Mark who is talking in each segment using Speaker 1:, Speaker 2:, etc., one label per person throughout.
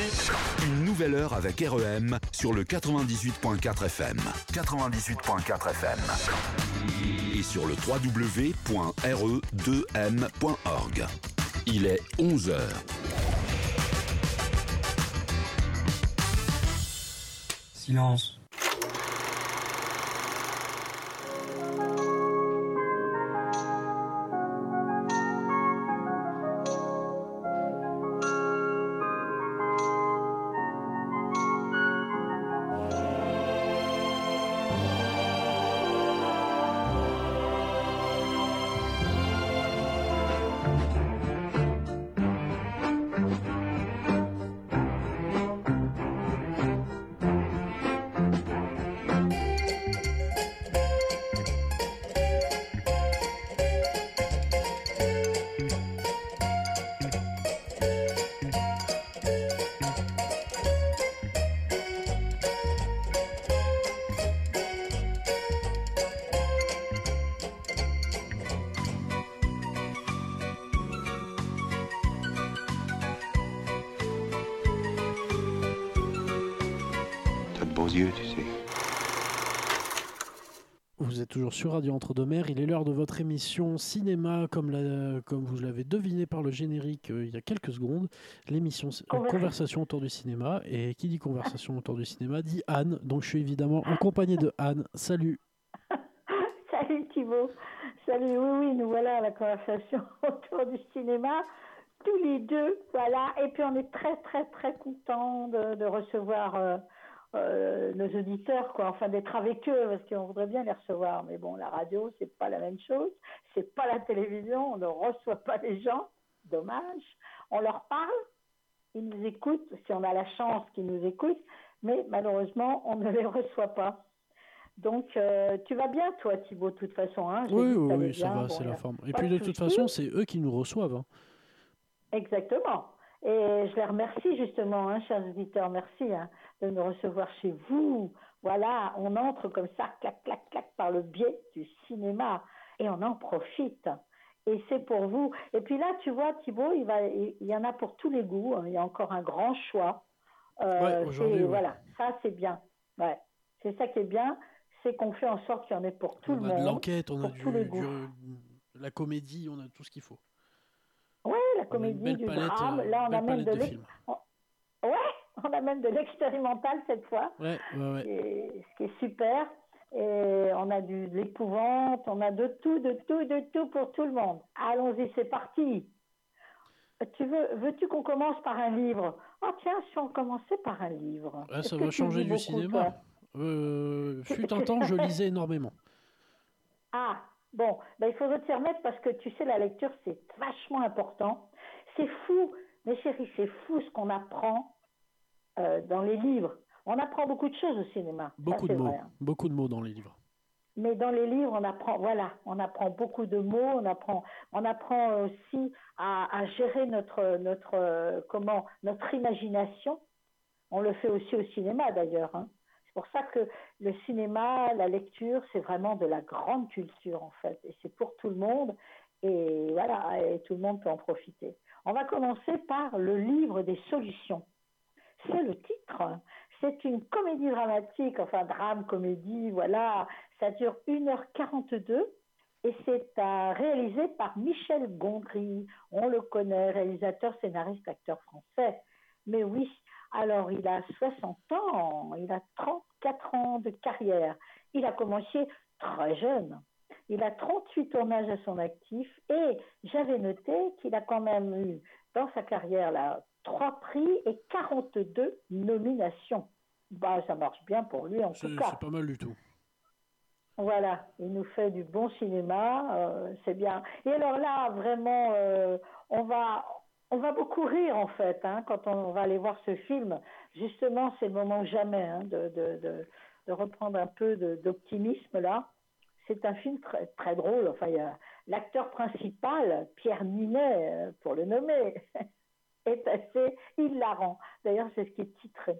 Speaker 1: suite.
Speaker 2: Une nouvelle heure avec REM sur le 98.4 FM. 98.4 FM. Et sur le www.re2m.org. Il est 11h.
Speaker 3: Silence.
Speaker 4: Sur Radio Entre-deux-Mers. Il est l'heure de votre émission cinéma, comme, la- comme vous l'avez deviné par le générique euh, il y a quelques secondes. L'émission euh,
Speaker 5: Conversation.
Speaker 4: Conversation autour du cinéma. Et qui dit conversation autour du cinéma dit Anne. Donc je suis évidemment en compagnie de Anne. Salut.
Speaker 5: Salut Thibault. Salut, oui, oui, nous voilà à la conversation autour du cinéma, tous les deux, voilà. Et puis on est très, très, très contents de, de recevoir euh, euh, nos auditeurs, quoi. Enfin, d'être avec eux, parce qu'on voudrait bien les recevoir. Mais bon, la radio, c'est pas la même chose. C'est pas la télévision. On ne reçoit pas les gens. Dommage. On leur parle. Ils nous écoutent, si on a la chance qu'ils nous écoutent. Mais malheureusement, on ne les reçoit pas. Donc, euh, tu vas bien, toi, Thibault, de toute façon. Hein?
Speaker 4: Oui, oui, ça va,
Speaker 5: Bon,
Speaker 4: c'est la forme. Et puis de toute façon, c'est eux qui nous reçoivent. hein.
Speaker 5: Exactement. Et je les remercie justement, hein, chers auditeurs, merci hein, de nous recevoir chez vous. Voilà, on entre comme ça, clac, clac, clac, par le biais du cinéma et on en profite. Et c'est pour vous. Et puis là, tu vois, Thibault, il, va, il y en a pour tous les goûts. hein. Il y a encore un grand choix. Euh,
Speaker 4: Ouais, ouais.
Speaker 5: Voilà, ça c'est bien. Ouais. C'est ça qui est bien, c'est qu'on fait en sorte qu'il y en ait pour tout
Speaker 4: on
Speaker 5: le
Speaker 4: a de
Speaker 5: monde.
Speaker 4: l'enquête, on a du, du- la comédie, on a tout ce qu'il faut.
Speaker 5: Ouais, la
Speaker 4: On
Speaker 5: comédie, du
Speaker 4: palette,
Speaker 5: drame.
Speaker 4: euh,
Speaker 5: Là, on a même de
Speaker 4: de
Speaker 5: on a même de l'expérimental cette fois,
Speaker 4: Ouais, ouais, ouais.
Speaker 5: et- ce qui est super. Et on a du, de l'épouvante, on a de tout, de tout, de tout pour tout le monde. Allons-y, c'est parti. Tu veux, veux-tu qu'on commence par un livre? Oh tiens, si on commençait par un livre.
Speaker 4: Ah, ça va changer du
Speaker 5: beaucoup,
Speaker 4: cinéma. Euh, fut un temps, je lisais énormément.
Speaker 5: Ah, bon, ben, il faudrait t'y remettre parce que tu sais, la lecture, c'est vachement important. C'est fou, mes chéris, c'est fou ce qu'on apprend euh, dans les livres. On apprend beaucoup de choses au cinéma. ça,
Speaker 4: Beaucoup de mots.
Speaker 5: vrai, hein.
Speaker 4: Beaucoup de mots dans les livres.
Speaker 5: Mais dans les livres, on apprend, voilà, on apprend beaucoup de mots, on apprend, on apprend aussi à, à gérer notre, notre, euh, comment, notre imagination. On le fait aussi au cinéma d'ailleurs. hein. C'est pour ça que le cinéma, la lecture, c'est vraiment de la grande culture en fait, et c'est pour tout le monde. Et voilà, et tout le monde peut en profiter. On va commencer par le livre des solutions. C'est le titre. C'est une comédie dramatique, enfin drame, comédie, voilà. Ça dure 1h42 et c'est réalisé par Michel Gondry. On le connaît, réalisateur, scénariste, acteur français. Mais oui, alors il a 60 ans, il a 34 ans de carrière. Il a commencé très jeune. Il a 38 tournages à son actif et j'avais noté qu'il a quand même eu dans sa carrière là trois prix et 42 nominations. Bah, ça marche bien pour lui en tout cas.
Speaker 4: c'est pas mal du tout.
Speaker 5: Voilà, il nous fait du bon cinéma, euh, c'est bien. Et alors là, vraiment, euh, on va on va beaucoup rire en fait hein, quand on va aller voir ce film. Justement, c'est le moment jamais hein, de, de, de, de reprendre un peu d'optimisme là. C'est un film très, très drôle. Enfin, l'acteur principal, Pierre Ninet, euh, pour le nommer, est assez hilarant. D'ailleurs, c'est ce qui est titré.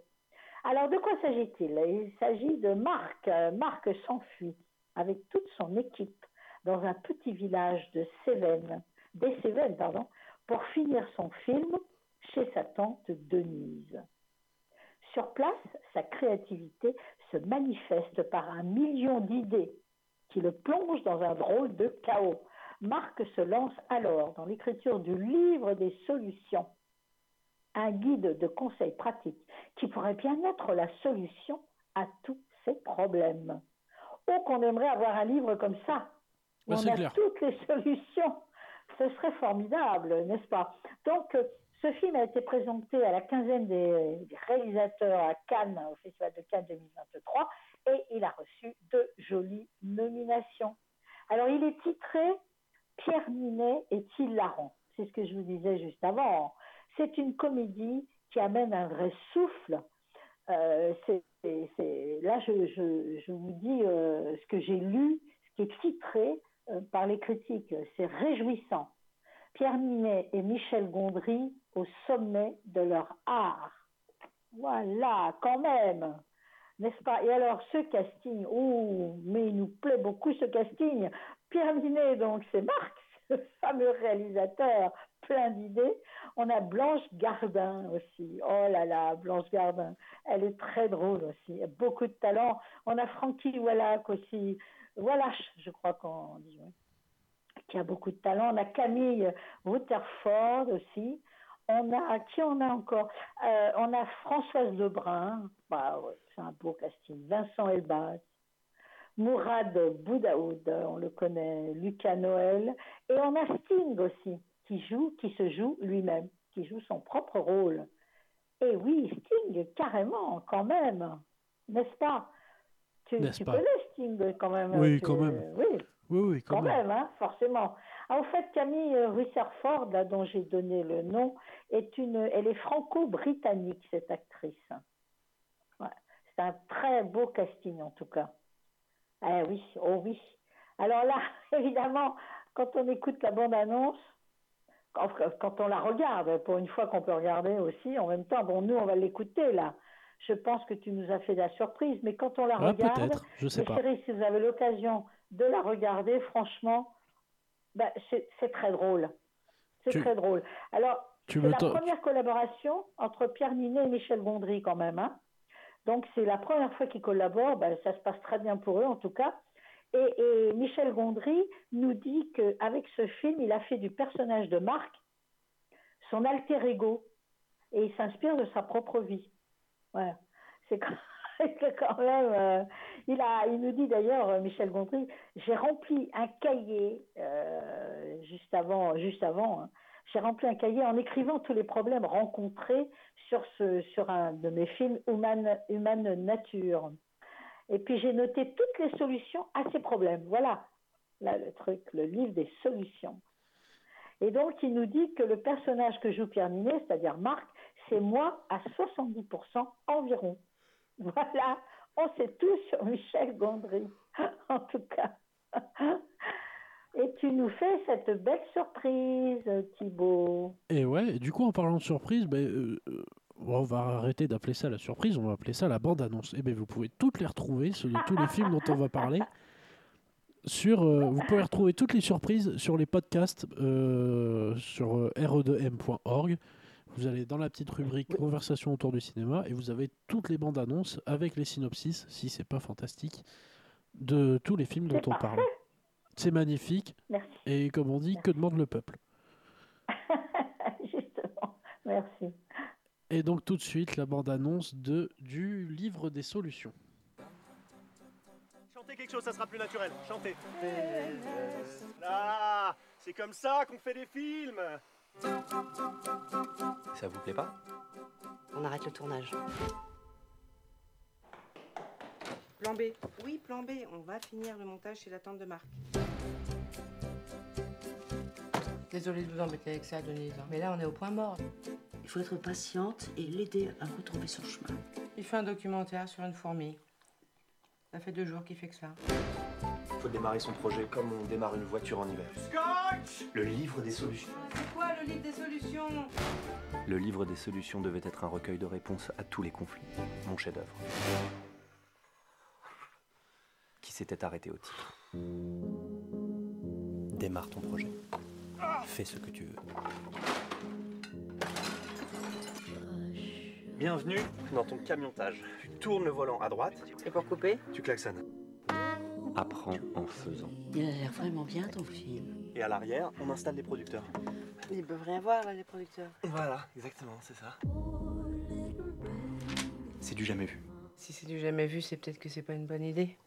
Speaker 5: Alors, de quoi s'agit-il? Il s'agit de Marc. Euh, Marc s'enfuit avec toute son équipe dans un petit village de Cévennes, des Cévennes, pardon, pour finir son film chez sa tante Denise. Sur place, sa créativité se manifeste par un million d'idées qui le plongent dans un drôle de chaos. Marc se lance alors dans l'écriture du livre des solutions, un guide de conseils pratiques qui pourrait bien être la solution à tous ces problèmes. Oh, qu'on aimerait avoir un livre comme ça, où on a
Speaker 4: clair.
Speaker 5: toutes les solutions. Ce serait formidable, n'est-ce pas? Donc, euh, ce film a été présenté à la quinzaine des, réalisateurs à Cannes, au Festival de Cannes 2023, et il a reçu de jolies nominations. Alors, il est titré Pierre Ninet est hilarant. C'est ce que je vous disais juste avant. C'est une comédie qui amène un vrai souffle. Euh, là, je, vous dis euh, ce que j'ai lu, ce qui est titré euh, par les critiques. C'est réjouissant. Pierre Ninet et Michel Gondry au sommet de leur art. Voilà, quand même. N'est-ce pas? Et alors, ce casting, ouh, mais il nous plaît beaucoup ce casting. Pierre Ninet, donc, c'est Marc, ce fameux réalisateur, plein d'idées. On a Blanche Gardin aussi. Oh là là, Blanche Gardin. Elle est très drôle aussi. Beaucoup de talent. On a Frankie Wallach aussi. Wallach, je crois qu'on dit. Qui a beaucoup de talent. On a Camille Rutherford aussi. On a, qui on a encore? Euh, On a Françoise Lebrun. Bah, ouais, c'est un beau casting. Vincent Elbaz. Mourad Boudaoud, on le connaît, Lucas Noël, et on a Sting aussi, qui joue, qui se joue lui-même, qui joue son propre rôle. Et oui, Sting, carrément, quand même, n'est-ce pas? Tu, tu
Speaker 4: pas?
Speaker 5: connais Sting quand même
Speaker 4: Oui,
Speaker 5: tu-
Speaker 4: quand même.
Speaker 5: Oui,
Speaker 4: Oui, oui, quand,
Speaker 5: quand
Speaker 4: même.
Speaker 5: même, hein, forcément. Ah, au fait, Camille Rutherford, là, dont j'ai donné le nom, est une, elle est franco-britannique, cette actrice. Ouais. C'est un très beau casting, en tout cas. Ah oui, oh oui. Alors là, évidemment, quand on écoute la bande-annonce, quand, quand on la regarde, pour une fois qu'on peut regarder aussi en même temps, bon, nous, on va l'écouter, là. Je pense que tu nous as fait de la surprise, mais quand on la
Speaker 4: Ah,
Speaker 5: regarde,
Speaker 4: je sais pas.
Speaker 5: si vous avez l'occasion de la regarder, franchement, ben, c'est très drôle. C'est
Speaker 4: Tu-
Speaker 5: très drôle. Alors, c'est la première collaboration entre Pierre Ninet et Michel Gondry quand même. hein. Donc, c'est la première fois qu'ils collaborent. Ben, ça se passe très bien pour eux, en tout cas. Et, Michel Gondry nous dit qu'avec ce film, il a fait du personnage de Marc son alter ego. Et il s'inspire de sa propre vie. Voilà. C'est quand, même. euh, il, a, il nous dit d'ailleurs, euh, Michel Gondry, j'ai rempli un cahier euh, juste avant, juste avant. hein. j'ai rempli un cahier en écrivant tous les problèmes rencontrés sur ce, sur un de mes films, Human, Human Nature. Et puis j'ai noté toutes les solutions à ces problèmes. Voilà, là le truc, le livre des solutions. Et donc il nous dit que le personnage que joue Pierre Ninet, c'est-à-dire Marc, c'est moi à 70% environ. Voilà, on sait tout sur Michel Gondry, en tout cas. Et tu nous fais cette belle surprise, Thibault.
Speaker 4: Et ouais, du coup, en parlant de surprise, euh, on va arrêter d'appeler ça la surprise, on va appeler ça la bande-annonce. Et ben, vous pouvez toutes les retrouver, sur les- tous les films dont on va parler. Sur, euh, vous pouvez retrouver toutes les surprises sur les podcasts euh, sur euh, re2m.org. Vous allez dans la petite rubrique Conversation autour du cinéma et vous avez toutes les bandes annonces avec les synopsis, si c'est pas fantastique, de tous les films dont on parle. C'est magnifique
Speaker 5: Merci.
Speaker 4: et comme on dit, que demande le peuple
Speaker 5: Justement, merci.
Speaker 4: Et donc tout de suite la bande-annonce de du livre des solutions.
Speaker 1: Chantez quelque chose, ça sera plus naturel. Chantez. Ah, c'est comme ça qu'on fait des films.
Speaker 6: Ça vous plaît pas?
Speaker 7: On arrête le tournage.
Speaker 8: Plan B. Oui, plan B. On va finir le montage chez la tante de Marc. Désolée de vous embêter avec ça, Denise. hein. Mais là, on est au point mort.
Speaker 7: Il faut être patiente et l'aider à retrouver son chemin.
Speaker 8: Il fait un documentaire sur une fourmi. Ça fait deux jours qu'il fait que ça.
Speaker 6: Faut démarrer son projet comme on démarre une voiture en hiver.
Speaker 1: Scotch
Speaker 6: Le livre des solutions.
Speaker 8: C'est quoi le livre des solutions?
Speaker 6: Le livre des solutions devait être un recueil de réponses à tous les conflits. Mon chef-d'œuvre. Qui s'était arrêté au titre. Démarre ton projet. Fais ce que tu veux. Bienvenue dans ton camiontage. Tu tournes le volant à droite.
Speaker 8: Et pour couper
Speaker 6: Tu klaxonnes.
Speaker 9: Apprends en faisant.
Speaker 7: Il a l'air vraiment bien ton film.
Speaker 6: Et à l'arrière, on installe les producteurs.
Speaker 8: Ils peuvent rien voir là, les producteurs.
Speaker 6: Voilà, exactement, c'est ça. C'est du jamais vu.
Speaker 8: Si c'est du jamais vu, c'est peut-être que c'est pas une bonne idée.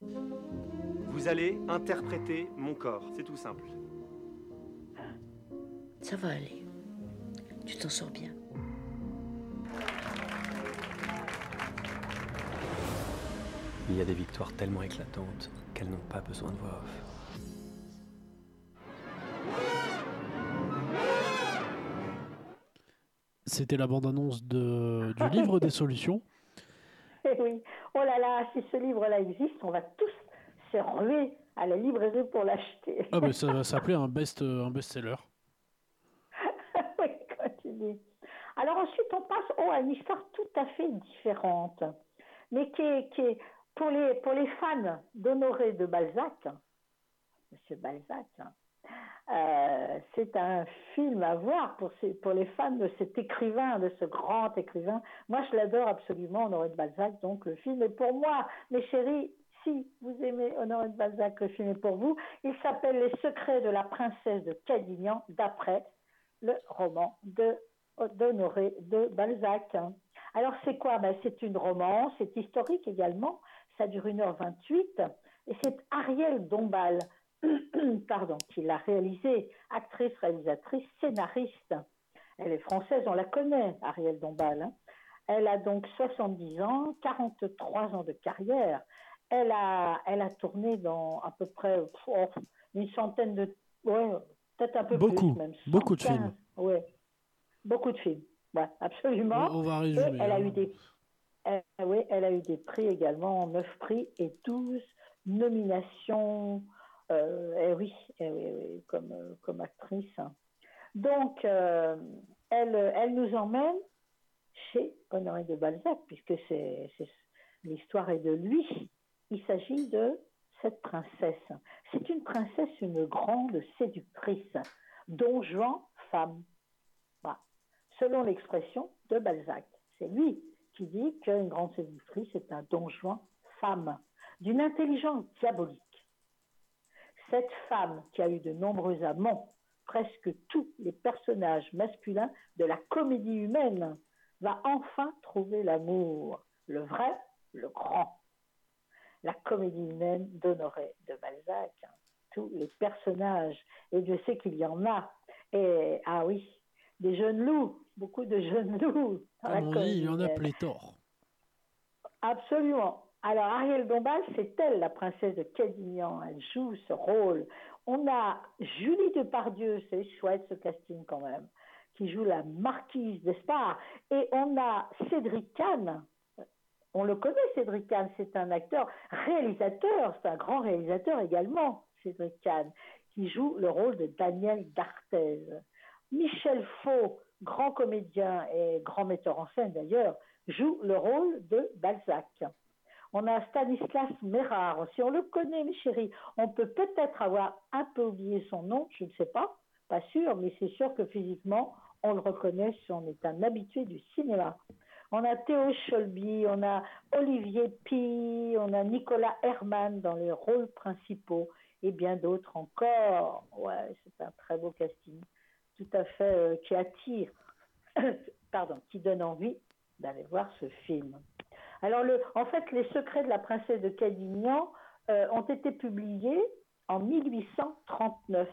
Speaker 1: Vous allez interpréter mon corps, c'est tout simple.
Speaker 7: Ça va aller. Tu t'en sors bien.
Speaker 6: Il y a des victoires tellement éclatantes qu'elles n'ont pas besoin de voix off.
Speaker 4: C'était la bande-annonce de, du livre des solutions.
Speaker 5: Eh oui. Oh là là, si ce livre-là existe, on va tous se ruer à la librairie pour l'acheter.
Speaker 4: Ah, ben ça va s'appeler un best, un best-seller.
Speaker 5: oui. Alors ensuite, on passe oh, à une histoire tout à fait différente, mais qui est, qui est pour, les, pour les fans d'Honoré de Balzac, Monsieur Balzac, hein, euh, c'est un film à voir pour, les fans de cet écrivain, de ce grand écrivain. Moi, je l'adore absolument, Honoré de Balzac, donc le film est pour moi. Mes chéris, si vous aimez Honoré de Balzac, le film est pour vous. Il s'appelle Les secrets de la princesse de Cadignan, d'après le roman d'Honoré de Balzac. Alors c'est quoi? Ben, C'est une romance, c'est historique également, ça dure 1h28, et c'est Ariel Dombal pardon, qui l'a réalisée, actrice, réalisatrice, scénariste. Elle est française, on la connaît, Ariel Dombal. hein. Elle a donc 70 ans, 43 ans de carrière. Elle a, elle a tourné dans à peu près oh, une centaine de... Ouais, peut-être un peu
Speaker 4: Beaucoup,
Speaker 5: plus même.
Speaker 4: beaucoup de
Speaker 5: 115,
Speaker 4: films.
Speaker 5: Ouais, beaucoup de films. Ouais, absolument.
Speaker 4: On va
Speaker 5: Et
Speaker 4: résumer.
Speaker 5: elle a
Speaker 4: hein.
Speaker 5: eu des, elle- oui, elle a eu des prix également, 9 prix et 12 nominations. Euh, eh oui, eh eh euh, comme actrice. Donc, euh, elle, elle nous emmène chez Honoré de Balzac, puisque c'est, l'histoire est de lui. Il s'agit de cette princesse. C'est une princesse, une grande séductrice, don Juan femme. Selon l'expression de Balzac. C'est lui qui dit qu'une grande séductrice est un don Juan femme, d'une intelligence diabolique. Cette femme qui a eu de nombreux amants, presque tous les personnages masculins de la comédie humaine, va enfin trouver l'amour, le vrai, le grand. La comédie humaine d'Honoré de Balzac, hein. tous les personnages, et je sais qu'il y en a, et ah oui, des jeunes loups, beaucoup de jeunes loups.
Speaker 4: Mon
Speaker 5: comédie
Speaker 4: avis, il y en a pléthore.
Speaker 5: Absolument. Alors, Ariel Dombal, c'est elle, la princesse de Cadignan. Elle joue ce rôle. On a Julie Depardieu, c'est chouette ce casting quand même, qui joue la marquise d'Espard. Et on a Cédric Kahn. On le connaît, Cédric Kahn, c'est un acteur, réalisateur, c'est un grand réalisateur également, Cédric Kahn, qui joue le rôle de Daniel D'Arthez. Michel Faux, grand comédien et grand metteur en scène d'ailleurs, joue le rôle de Balzac. On a Stanislas Mérard aussi, on le connaît, mes chéris. On peut peut-être avoir un peu oublié son nom, je ne sais pas, pas sûr, mais c'est sûr que physiquement, on le reconnaît si on est un habitué du cinéma. On a Théo Scholby, on a Olivier Pi, on a Nicolas Herman dans les rôles principaux et bien d'autres encore. Ouais, c'est un très beau casting, tout à fait euh, qui attire, pardon, qui donne envie d'aller voir ce film. Alors, en fait, les secrets de la princesse de Cadignan euh, ont été publiés en 1839.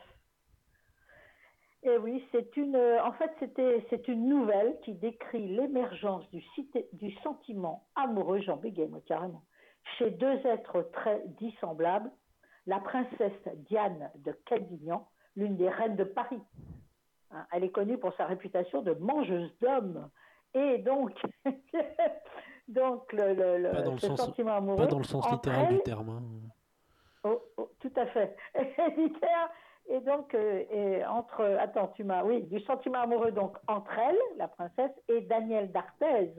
Speaker 5: Et oui, c'est une, euh, en fait, c'était, c'est une nouvelle qui décrit l'émergence du, sentiment amoureux, j'en bégaye moi carrément, chez deux êtres très dissemblables, la princesse Diane de Cadignan, l'une des reines de Paris. Hein, elle est connue pour sa réputation de mangeuse d'hommes. Et donc, donc le, le- le-
Speaker 4: Pas dans le
Speaker 5: ce
Speaker 4: sens-
Speaker 5: sentiment amoureux.
Speaker 4: Pas dans le sens
Speaker 5: entre
Speaker 4: littéral du
Speaker 5: elle-
Speaker 4: terme. hein.
Speaker 5: Oh, oh, tout à fait. Et donc, euh, et entre, attends, tu m'as, oui, du sentiment amoureux donc entre elle, la princesse, et Daniel d'Arthez,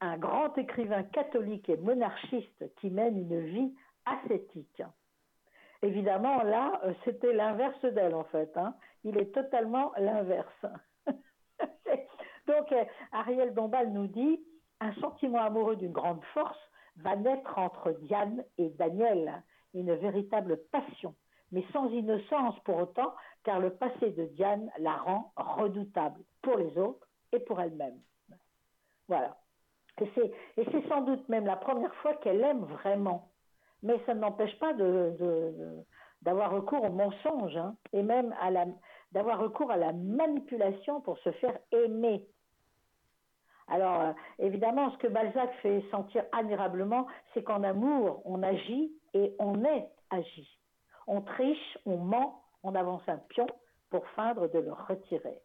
Speaker 5: un grand écrivain catholique et monarchiste qui mène une vie ascétique. Évidemment, là, euh, c'était l'inverse d'elle, en fait. hein. Il est totalement l'inverse. donc, euh, Ariel Dombal nous dit un sentiment amoureux d'une grande force va naître entre Diane et Daniel, une véritable passion, mais sans innocence pour autant, car le passé de Diane la rend redoutable pour les autres et pour elle-même. Voilà. Et c'est sans doute même la première fois qu'elle aime vraiment. Mais ça ne n'empêche pas d'avoir recours au mensonge hein, et même d'avoir recours à la manipulation pour se faire aimer. Alors, euh, évidemment, ce que Balzac fait sentir admirablement, c'est qu'en amour, on agit et on est agi. On triche, on ment, on avance un pion pour feindre de le retirer.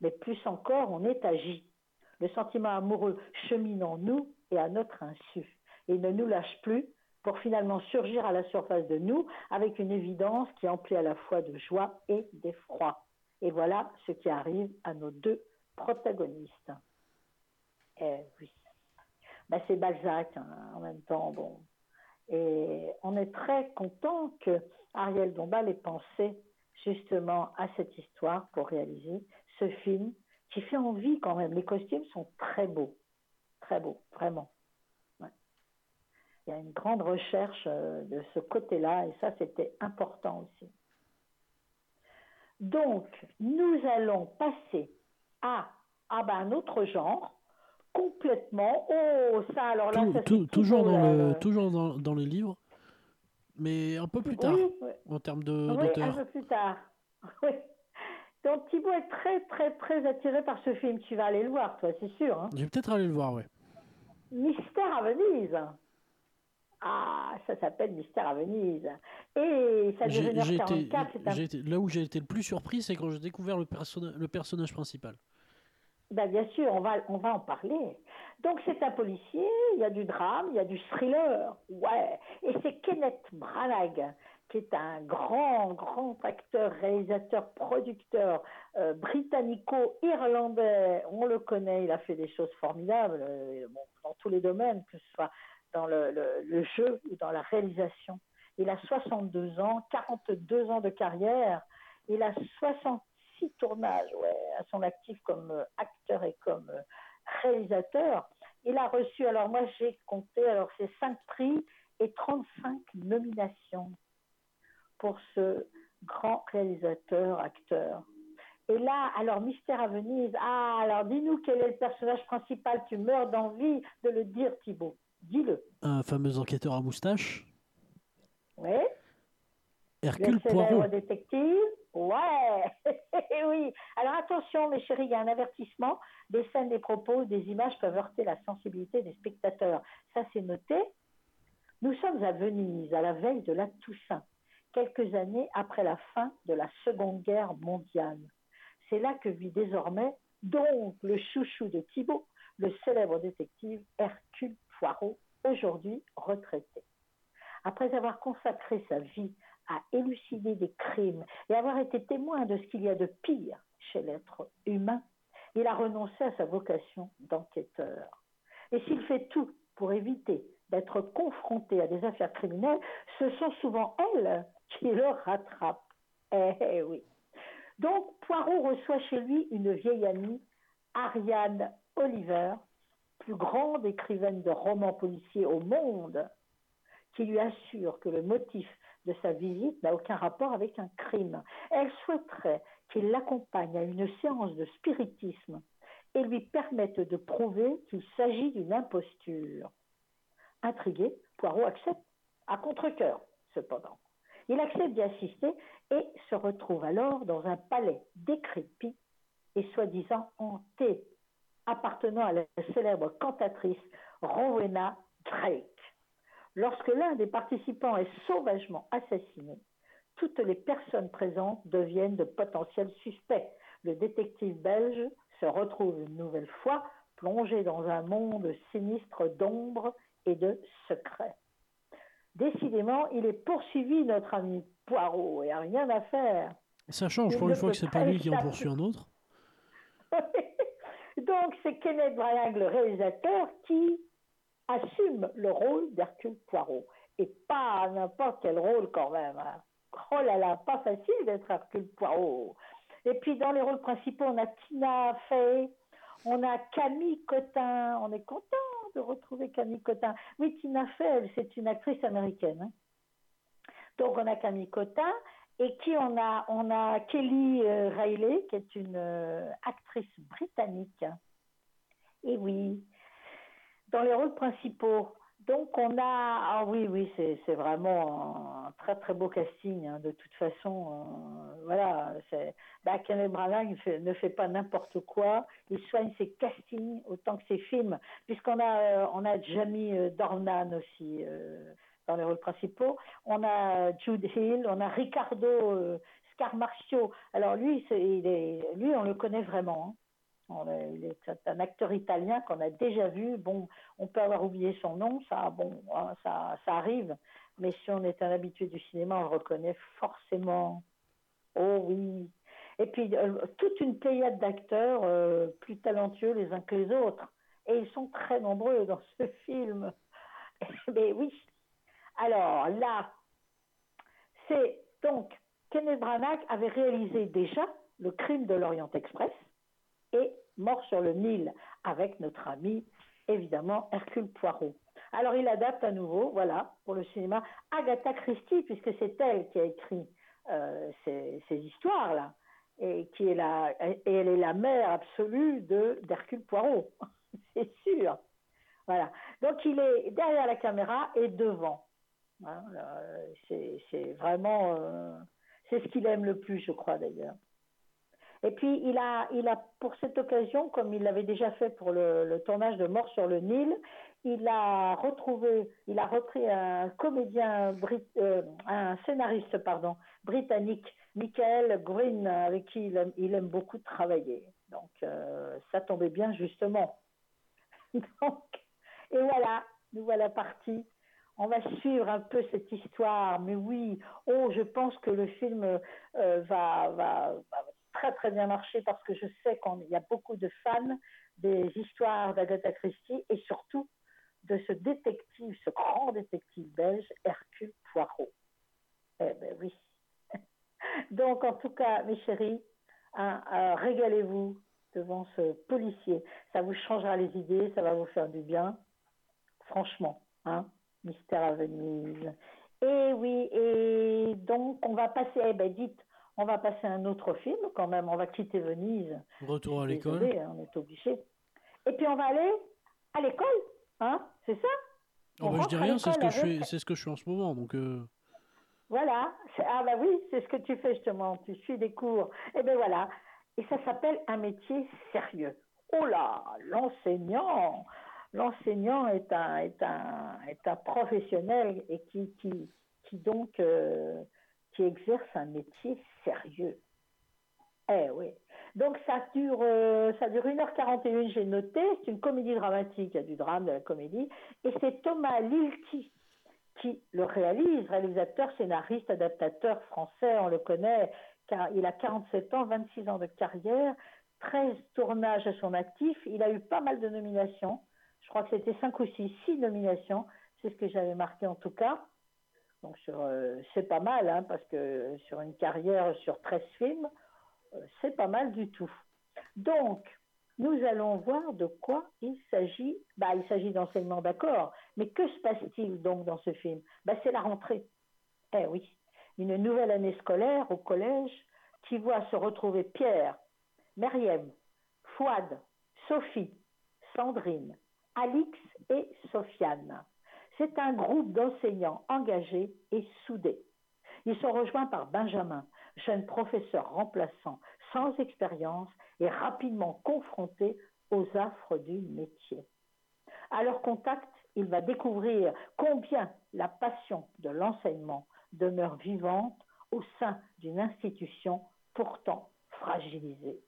Speaker 5: Mais plus encore, on est agi. Le sentiment amoureux chemine en nous et à notre insu. Et ne nous lâche plus pour finalement surgir à la surface de nous avec une évidence qui emplit à la fois de joie et d'effroi. Et voilà ce qui arrive à nos deux protagonistes. Eh oui. Ben, c'est Balzac hein, en même temps. Bon. Et on est très content que Ariel Dombal ait pensé justement à cette histoire pour réaliser ce film qui fait envie quand même. Les costumes sont très beaux, très beaux, vraiment. Il y a une grande recherche euh, de ce côté-là et ça c'était important aussi. Donc, nous allons passer à, ben, un autre genre, complètement. Oh, ça, alors là, ça,
Speaker 4: toujours, dans le, toujours dans, dans, les livres, mais un peu plus tard, en termes de,
Speaker 5: oui, un peu plus tard. Oui. Donc Thibaut est très, très, très attiré par ce film. Tu vas aller le voir, toi, c'est sûr. Hein.
Speaker 4: Je vais peut-être aller le voir, oui.
Speaker 5: Mystère à Venise. Ah, ça s'appelle Mystère à Venise. Et ça dure 1h44.
Speaker 4: Là où j'ai été le plus surpris, c'est quand j'ai découvert le, le personnage principal.
Speaker 5: Ben, bien sûr, on va, on va en parler. Donc c'est un policier, il y a du drame, il y a du thriller, ouais. Et c'est Kenneth Branagh, qui est un grand, grand acteur, réalisateur, producteur euh, britannico-irlandais. On le connaît, il a fait des choses formidables euh, dans tous les domaines, que ce soit dans le, jeu ou dans la réalisation. Il a 62 ans, 42 ans de carrière. Il a 60 tournage ouais, à son actif comme euh, acteur et comme euh, réalisateur. Il a reçu, alors moi j'ai compté, alors c'est 5 prix et 35 nominations pour ce grand réalisateur, acteur. Et là, alors Mystère à Venise, ah, alors dis-nous quel est le personnage principal, tu meurs d'envie de le dire Thibault, dis-le.
Speaker 4: Un fameux enquêteur à moustache.
Speaker 5: Oui.
Speaker 4: Hercule Poirot.
Speaker 5: détective. Ouais, oui. Alors attention, mes chéris, il y a un avertissement. Des scènes, des propos, des images peuvent heurter la sensibilité des spectateurs. Ça, c'est noté. Nous sommes à Venise, à la veille de la Toussaint, quelques années après la fin de la Seconde Guerre mondiale. C'est là que vit désormais, donc, le chouchou de Thibault, le célèbre détective Hercule Poirot, aujourd'hui retraité. Après avoir consacré sa vie à élucider des crimes et avoir été témoin de ce qu'il y a de pire chez l'être humain, il a renoncé à sa vocation d'enquêteur. Et s'il fait tout pour éviter d'être confronté à des affaires criminelles, ce sont souvent elles qui le rattrapent. Eh oui. Donc Poirot reçoit chez lui une vieille amie, Ariane Oliver, plus grande écrivaine de romans policiers au monde, qui lui assure que le motif de sa visite n'a aucun rapport avec un crime. Elle souhaiterait qu'il l'accompagne à une séance de spiritisme et lui permette de prouver qu'il s'agit d'une imposture. Intrigué, Poirot accepte, à contre-coeur cependant. Il accepte d'y assister et se retrouve alors dans un palais décrépit et soi-disant hanté, appartenant à la célèbre cantatrice Rowena Drake. Lorsque l'un des participants est sauvagement assassiné, toutes les personnes présentes deviennent de potentiels suspects. Le détective belge se retrouve une nouvelle fois plongé dans un monde sinistre d'ombre et de secrets. Décidément, il est poursuivi, notre ami Poirot, et a rien à faire.
Speaker 4: Ça change pour une fois que c'est pas lui qui en poursuit un autre.
Speaker 5: Donc c'est Kenneth Branagh, le réalisateur, qui assume le rôle d'Hercule Poirot. Et pas n'importe quel rôle quand même. Hein. Oh là là, pas facile d'être Hercule Poirot. Et puis dans les rôles principaux, on a Tina Fey, On a Camille Cotin. On est content de retrouver Camille Cotin. Oui, Tina Fey, c'est une actrice américaine. Hein. Donc on a Camille Cotin et qui on a On a Kelly euh, Riley, qui est une euh, actrice britannique. Et oui, dans les rôles principaux. Donc on a, ah oui, oui, c'est vraiment un très très beau casting. Hein, de toute façon, euh, voilà, bah, Kenneth Branagh ne fait pas n'importe quoi. Il soigne ses castings autant que ses films, puisqu'on a on a Jamie Dornan aussi dans les rôles principaux. On a Jude Hill, on a Ricardo euh, Scarmarcio. Alors lui, il est, lui, on le connaît vraiment. Hein. il est un acteur italien qu'on a déjà vu. Bon, on peut avoir oublié son nom, ça, bon, hein, ça, ça arrive. Mais si on est un habitué du cinéma, on le reconnaît forcément. Oh oui. Et puis euh, toute une pléiade d'acteurs euh, plus talentueux les uns que les autres. Et ils sont très nombreux dans ce film. Mais oui, alors là, c'est donc Kenneth Branagh avait réalisé déjà Le crime de l'Orient Express et Mort sur le Nil avec notre ami évidemment Hercule Poirot. Alors il adapte à nouveau, voilà, pour le cinéma, Agatha Christie, puisque c'est elle qui a écrit euh, ces, histoires-là, et qui est la, et elle est la mère absolue d'Hercule Poirot, c'est sûr. Voilà. Donc il est derrière la caméra et devant. Hein, c'est vraiment, euh, c'est ce qu'il aime le plus, je crois d'ailleurs. Et puis il a, il a pour cette occasion, comme il l'avait déjà fait pour le, tournage de Mort sur le Nil, il a retrouvé, il a repris un comédien, euh, un scénariste pardon, britannique, Michael Green, avec qui il aime, beaucoup travailler. Donc euh, ça tombait bien justement. Et voilà, nous voilà partis on va suivre un peu cette histoire, mais oui, oh, je pense que le film euh, va, très très bien marcher parce que je sais qu'il y a beaucoup de fans des histoires d'Agatha Christie et surtout de ce détective, ce grand détective belge, Hercule Poirot. Eh ben oui. Donc en tout cas, mes chéris, hein, euh, régalez-vous devant ce policier. Ça vous changera les idées, ça va vous faire du bien. Franchement, hein. Mystère à Venise. Et oui, et donc on va passer, eh ben dites, on va passer à un autre film quand même, on va quitter Venise.
Speaker 4: Retour à l'école.
Speaker 5: Hein, on est obligé. Et puis on va aller à l'école, hein, c'est ça?
Speaker 4: Oh bah, Je dis rien, c'est ce, que je fais, c'est ce que je suis en ce moment, donc... Euh.
Speaker 5: Voilà, ah bah oui, c'est ce que tu fais justement, tu suis des cours. Et eh ben voilà, et ça s'appelle un métier sérieux. Oh là, l'enseignant l'enseignant est un, professionnel et qui, donc euh, qui exerce un métier sérieux. Eh oui. Donc ça dure, euh, ça dure 1h41, j'ai noté. C'est une comédie dramatique, il y a du drame, de la comédie. Et c'est Thomas Lilti qui le réalise, réalisateur, scénariste, adaptateur français, on le connaît, car il a 47 ans, 26 ans de carrière, 13 tournages à son actif. Il a eu pas mal de nominations crois que c'était cinq ou six, six nominations. C'est ce que j'avais marqué en tout cas. Donc euh, c'est pas mal, hein, parce que sur une carrière sur 13 films, euh, c'est pas mal du tout. Donc, nous allons voir de quoi il s'agit. Bah, il s'agit d'enseignement, d'accord. Mais que se passe-t-il donc dans ce film? Bah, C'est la rentrée. Eh oui, une nouvelle année scolaire au collège qui voit se retrouver Pierre, Meriem, Fouad, Sophie, Sandrine, Alix et Sofiane. C'est un groupe d'enseignants engagés et soudés. Ils sont rejoints par Benjamin, jeune professeur remplaçant sans expérience et rapidement confronté aux affres du métier. À leur contact, il va découvrir combien la passion de l'enseignement demeure vivante au sein d'une institution pourtant fragilisée.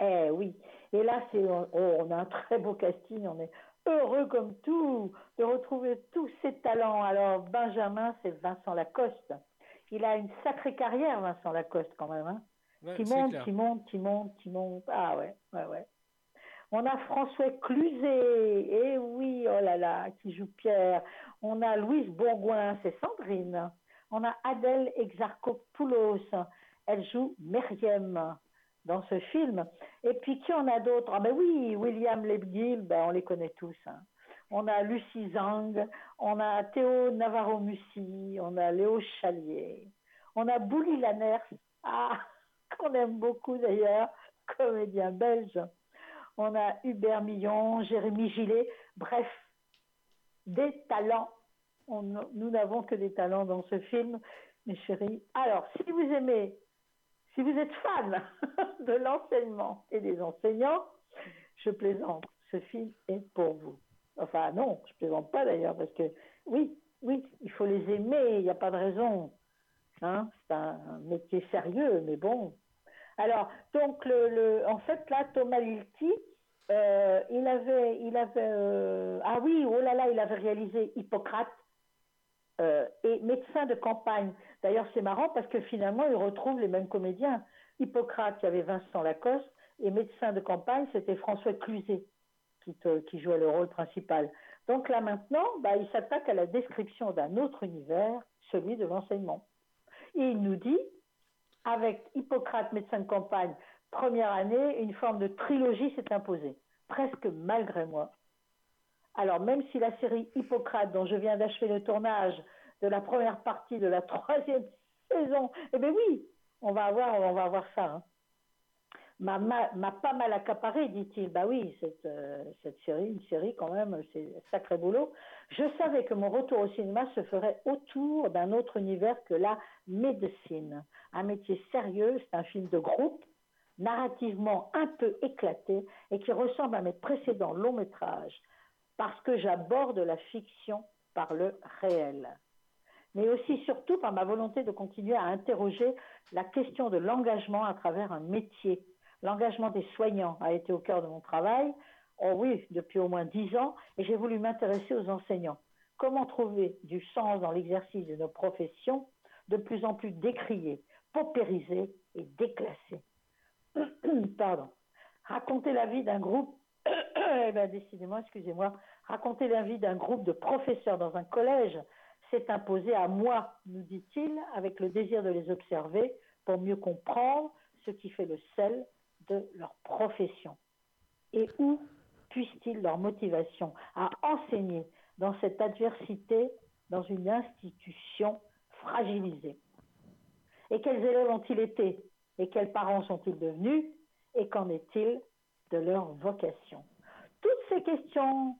Speaker 5: Eh oui. Et là, c'est, oh, on a un très beau casting. On est heureux comme tout de retrouver tous ces talents. Alors, Benjamin, c'est Vincent Lacoste. Il a une sacrée carrière, Vincent Lacoste, quand même. Hein. qui monte, qui monte, qui monte, qui monte. Ah ouais, ouais, ouais. On a François Cluzet, eh oui, oh là là, qui joue Pierre. On a Louise Bourgoin, c'est Sandrine. On a Adèle Exarchopoulos, elle joue Meriem. Dans ce film. Et puis, qui en a d'autres? Ah ben oui, William Lebguil, ben, on les connaît tous. hein. On a Lucie Zhang, on a Théo Navarro-Mussi, on a Léo Chalier, on a Bouli Lanners, ah, qu'on aime beaucoup d'ailleurs, comédien belge. On a Hubert Millon, Jérémy Gillet, bref, des talents. Nous n'avons que des talents dans ce film, mes chéris. Alors, si vous aimez, si vous êtes fan de l'enseignement et des enseignants, je plaisante, ce film est pour vous. Enfin, non, je plaisante pas d'ailleurs, parce que oui, oui, il faut les aimer, il n'y a pas de raison. Hein, c'est un métier sérieux, mais bon. Alors, donc, le, le- en fait, là, Thomas Lilti, euh, il avait, il avait, euh, ah oui, oh là là, il avait réalisé Hippocrate euh, et Médecin de campagne. D'ailleurs, c'est marrant parce que finalement, il retrouve les mêmes comédiens. Hippocrate, il y avait Vincent Lacoste, et Médecin de campagne, c'était François Cluzet qui jouait le rôle principal. Donc là maintenant, bah, il s'attaque à la description d'un autre univers, celui de l'enseignement. Et il nous dit, avec Hippocrate, médecin de campagne, première année, une forme de trilogie s'est imposée, presque malgré moi. Alors même si la série Hippocrate, dont je viens d'achever le tournage de la première partie de la troisième saison, eh bien oui, on va avoir, on va avoir ça. hein m'a pas mal accaparé, dit-il. Bah oui, cette, euh, cette série, une série quand même, c'est sacré boulot. Je savais que mon retour au cinéma se ferait autour d'un autre univers que la médecine. Un métier sérieux, c'est un film de groupe, narrativement un peu éclaté et qui ressemble à mes précédents longs métrages, parce que j'aborde la fiction par le réel mais aussi surtout par ma volonté de continuer à interroger la question de l'engagement à travers un métier. L'engagement des soignants a été au cœur de mon travail, oh oui, depuis au moins dix ans, et j'ai voulu m'intéresser aux enseignants. Comment trouver du sens dans l'exercice de nos professions de plus en plus décriées, paupérisées et déclassées Pardon. Raconter la vie d'un groupe, eh ben, décidément, excusez-moi, raconter la vie d'un groupe de professeurs dans un collège s'est imposé à moi, nous dit-il, avec le désir de les observer pour mieux comprendre ce qui fait le sel de leur profession. Et où puissent-ils leur motivation à enseigner dans cette adversité, dans une institution fragilisée? Et quels élèves ont-ils été? Et quels parents sont-ils devenus? Et qu'en est-il de leur vocation? Toutes ces questions,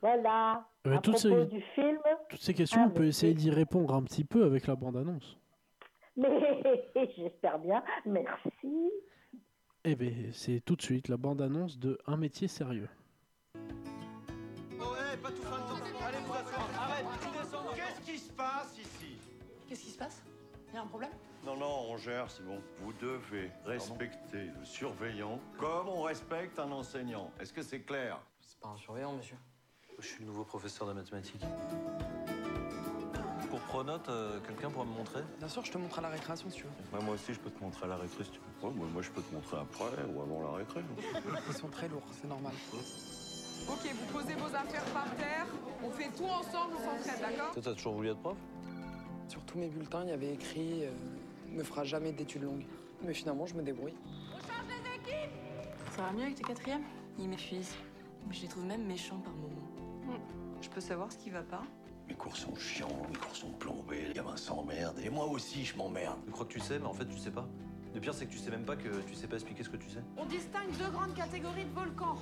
Speaker 5: voilà,
Speaker 4: Euh,
Speaker 5: à
Speaker 4: toutes
Speaker 5: propos
Speaker 4: ces-
Speaker 5: du film.
Speaker 4: Toutes ces questions,
Speaker 5: Ah,
Speaker 4: on peut essayer d'y répondre un petit peu avec la bande-annonce.
Speaker 5: Mais j'espère bien. Merci.
Speaker 4: Eh bien, c'est tout de suite la bande-annonce de Un métier sérieux.
Speaker 10: Qu'est-ce qui se passe ici?
Speaker 11: Qu'est-ce qui se passe? Il y a un problème?
Speaker 10: Non, non, on gère, c'est bon. Vous devez respecter le surveillant comme on respecte un enseignant. Est-ce que c'est clair?
Speaker 12: C'est pas un surveillant, monsieur.
Speaker 6: Je suis le nouveau professeur de mathématiques. Pour Pronote, euh, quelqu'un pourra me montrer?
Speaker 12: Bien sûr, je te montre à la récréation si tu veux.
Speaker 10: Bah, Moi aussi, je peux te montrer à la récré si tu veux. Ouais, moi, moi, je peux te montrer après ou avant la récré.
Speaker 12: Ils sont très lourds, c'est normal.
Speaker 13: Ok, vous posez vos affaires par terre, on fait tout ensemble, on s'entraide, d'accord?
Speaker 6: Toi, t'as toujours voulu être prof?
Speaker 12: Sur tous mes bulletins, il y avait écrit euh, ne fera jamais d'études longues. Mais finalement, je me débrouille.
Speaker 11: Ça va mieux avec tes quatrièmes? Ils m'épuisent. Je les trouve même méchants par moments. Je peux savoir ce qui va pas?
Speaker 10: Mes cours sont chiants, mes cours sont plombés, les gamins s'emmerdent. Et moi aussi, je m'emmerde.
Speaker 6: Tu crois que tu sais, mais en fait, tu sais pas. Le pire, c'est que tu sais même pas que tu sais pas expliquer ce que tu sais.
Speaker 13: On distingue deux grandes catégories de volcans.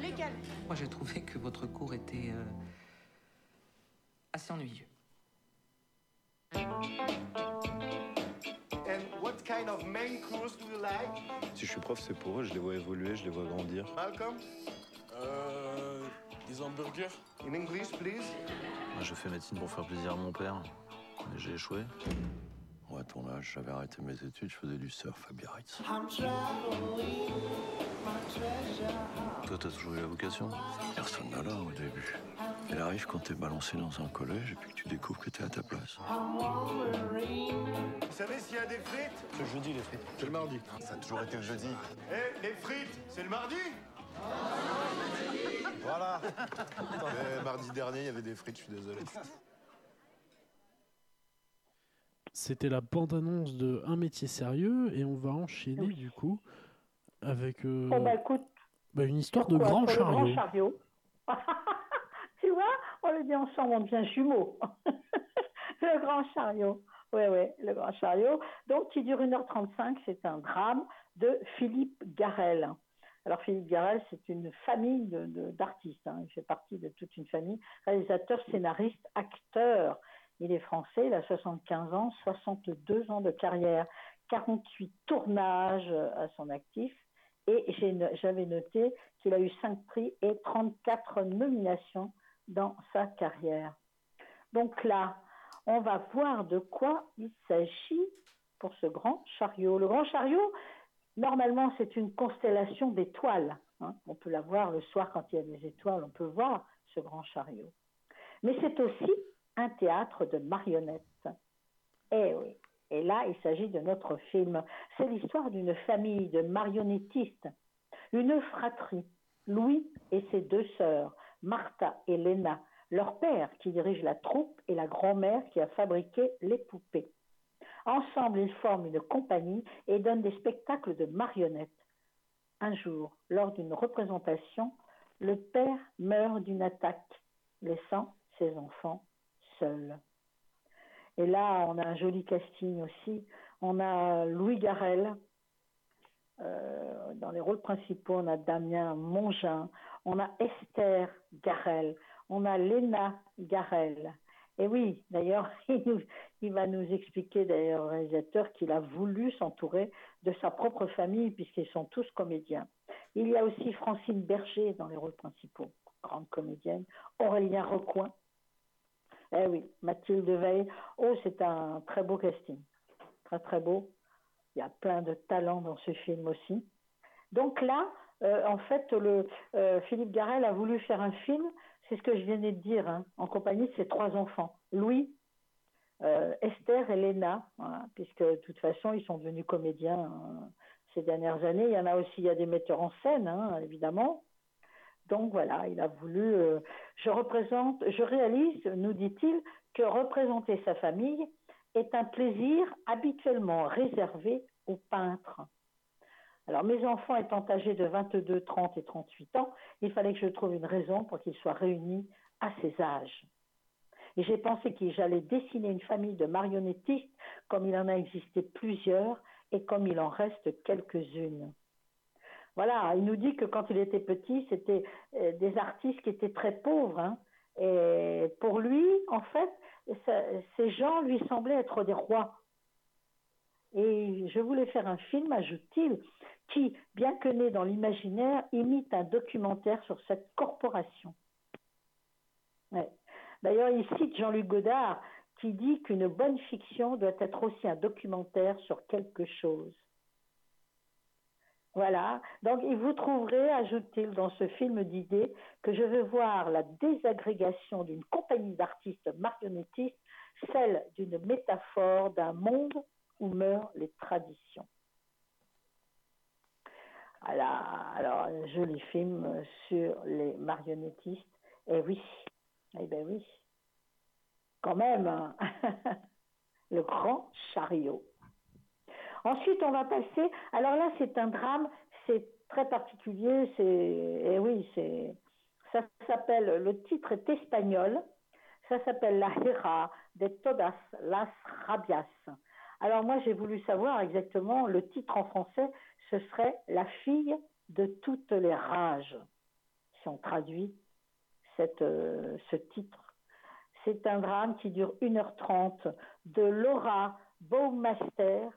Speaker 13: Lesquels?
Speaker 14: Moi, j'ai trouvé que votre cours était euh, assez ennuyeux.
Speaker 10: And what kind of main course do you like?
Speaker 15: Si je suis prof, c'est pour eux, je les vois évoluer, je les vois grandir.
Speaker 10: Malcolm?
Speaker 15: Euh. Des hamburgers
Speaker 10: In English, please.
Speaker 6: Moi, j'ai fait médecine pour faire plaisir à mon père. Mais j'ai échoué.
Speaker 10: Moi, à ton âge, j'avais arrêté mes études, je faisais du surf à Biarritz.
Speaker 6: Toi, t'as toujours eu la vocation.
Speaker 10: Personne n'a là au début. Elle arrive quand t'es balancé dans un collège et puis que tu découvres que t'es à ta place. Vous savez s'il y a des frites
Speaker 15: C'est le jeudi, les frites. C'est le mardi.
Speaker 10: Ça a toujours été le jeudi. Eh, les frites, c'est le mardi
Speaker 15: Voilà. Mais mardi dernier, il y avait des frites, je suis désolé.
Speaker 4: C'était la bande-annonce de Un métier sérieux et on va enchaîner du coup avec euh,
Speaker 5: Oh, bah, écoute,
Speaker 4: bah, une histoire de
Speaker 5: quoi,
Speaker 4: grand
Speaker 5: sur le
Speaker 4: chariot.
Speaker 5: grand chariot. tu vois, on le dit ensemble, on devient jumeaux. le grand chariot. Oui, oui, le grand chariot. Donc, qui dure 1h35, c'est un drame de Philippe Garel. Alors, Philippe Garel, c'est une famille de- de- d'artistes. hein. Il fait partie de toute une famille. Réalisateur, scénariste, acteur. Il est français, il a 75 ans, 62 ans de carrière, 48 tournages euh, à son actif. Et j'avais noté qu'il a eu 5 prix et 34 nominations dans sa carrière. Donc là, on va voir de quoi il s'agit pour ce grand chariot. Le grand chariot, normalement, c'est une constellation d'étoiles. hein. On peut la voir le soir quand il y a des étoiles, on peut voir ce grand chariot. Mais c'est aussi un théâtre de marionnettes. Eh oui. Et là, il s'agit de notre film. C'est l'histoire d'une famille de marionnettistes, une fratrie, Louis et ses deux sœurs, Martha et Léna, leur père qui dirige la troupe et la grand-mère qui a fabriqué les poupées. Ensemble, ils forment une compagnie et donnent des spectacles de marionnettes. Un jour, lors d'une représentation, le père meurt d'une attaque, laissant ses enfants seuls. Et là, on a un joli casting aussi. On a Louis Garel. euh, dans les rôles principaux, on a Damien Mongin, on a Esther Garel, on a Léna Garel. Et oui, d'ailleurs, il va nous expliquer, d'ailleurs, le réalisateur, qu'il a voulu s'entourer de sa propre famille, puisqu'ils sont tous comédiens. Il y a aussi Francine Berger dans les rôles principaux, grande comédienne, Aurélien Recoin, eh oui, Mathilde Veil. Oh, c'est un très beau casting. Très, très beau. Il y a plein de talents dans ce film aussi. Donc là, euh, en fait, euh, Philippe Garel a voulu faire un film, c'est ce que je venais de dire, hein, en compagnie de ses trois enfants. Louis, euh, Esther et Léna, voilà, puisque de toute façon, ils sont devenus comédiens euh, ces dernières années. Il y en a aussi, il y a des metteurs en scène, hein, évidemment. Donc voilà, il a voulu. euh, je représente, je réalise, nous dit-il, que représenter sa famille est un plaisir habituellement réservé aux peintres. Alors mes enfants étant âgés de 22, 30 et 38 ans, il fallait que je trouve une raison pour qu'ils soient réunis à ces âges. Et j'ai pensé que j'allais dessiner une famille de marionnettistes comme il en a existé plusieurs et comme il en reste quelques-unes. Voilà, il nous dit que quand il était petit, c'était euh, des artistes qui étaient très pauvres. hein. Et pour lui, en fait, ces gens lui semblaient être des rois. Et je voulais faire un film, ajoute-t-il, qui, bien que né dans l'imaginaire, imite un documentaire sur cette corporation. D'ailleurs, il cite Jean-Luc Godard qui dit qu'une bonne fiction doit être aussi un documentaire sur quelque chose. Voilà. Donc, et vous trouverez, ajoute-t-il dans ce film d'idées, que je veux voir la désagrégation d'une compagnie d'artistes marionnettistes, celle d'une métaphore d'un monde où meurent les traditions. Voilà. Alors, un joli film sur les marionnettistes. Eh oui. Eh ben oui. Quand même. hein. Le grand chariot. Ensuite, on va passer. Alors là, c'est un drame, c'est très particulier. C'est, eh oui, c'est, ça s'appelle. Le titre est espagnol. Ça s'appelle La Hera de todas las rabias. Alors moi, j'ai voulu savoir exactement le titre en français. Ce serait La fille de toutes les rages, si on traduit cette, euh, ce titre. C'est un drame qui dure 1h30 de Laura Baumaster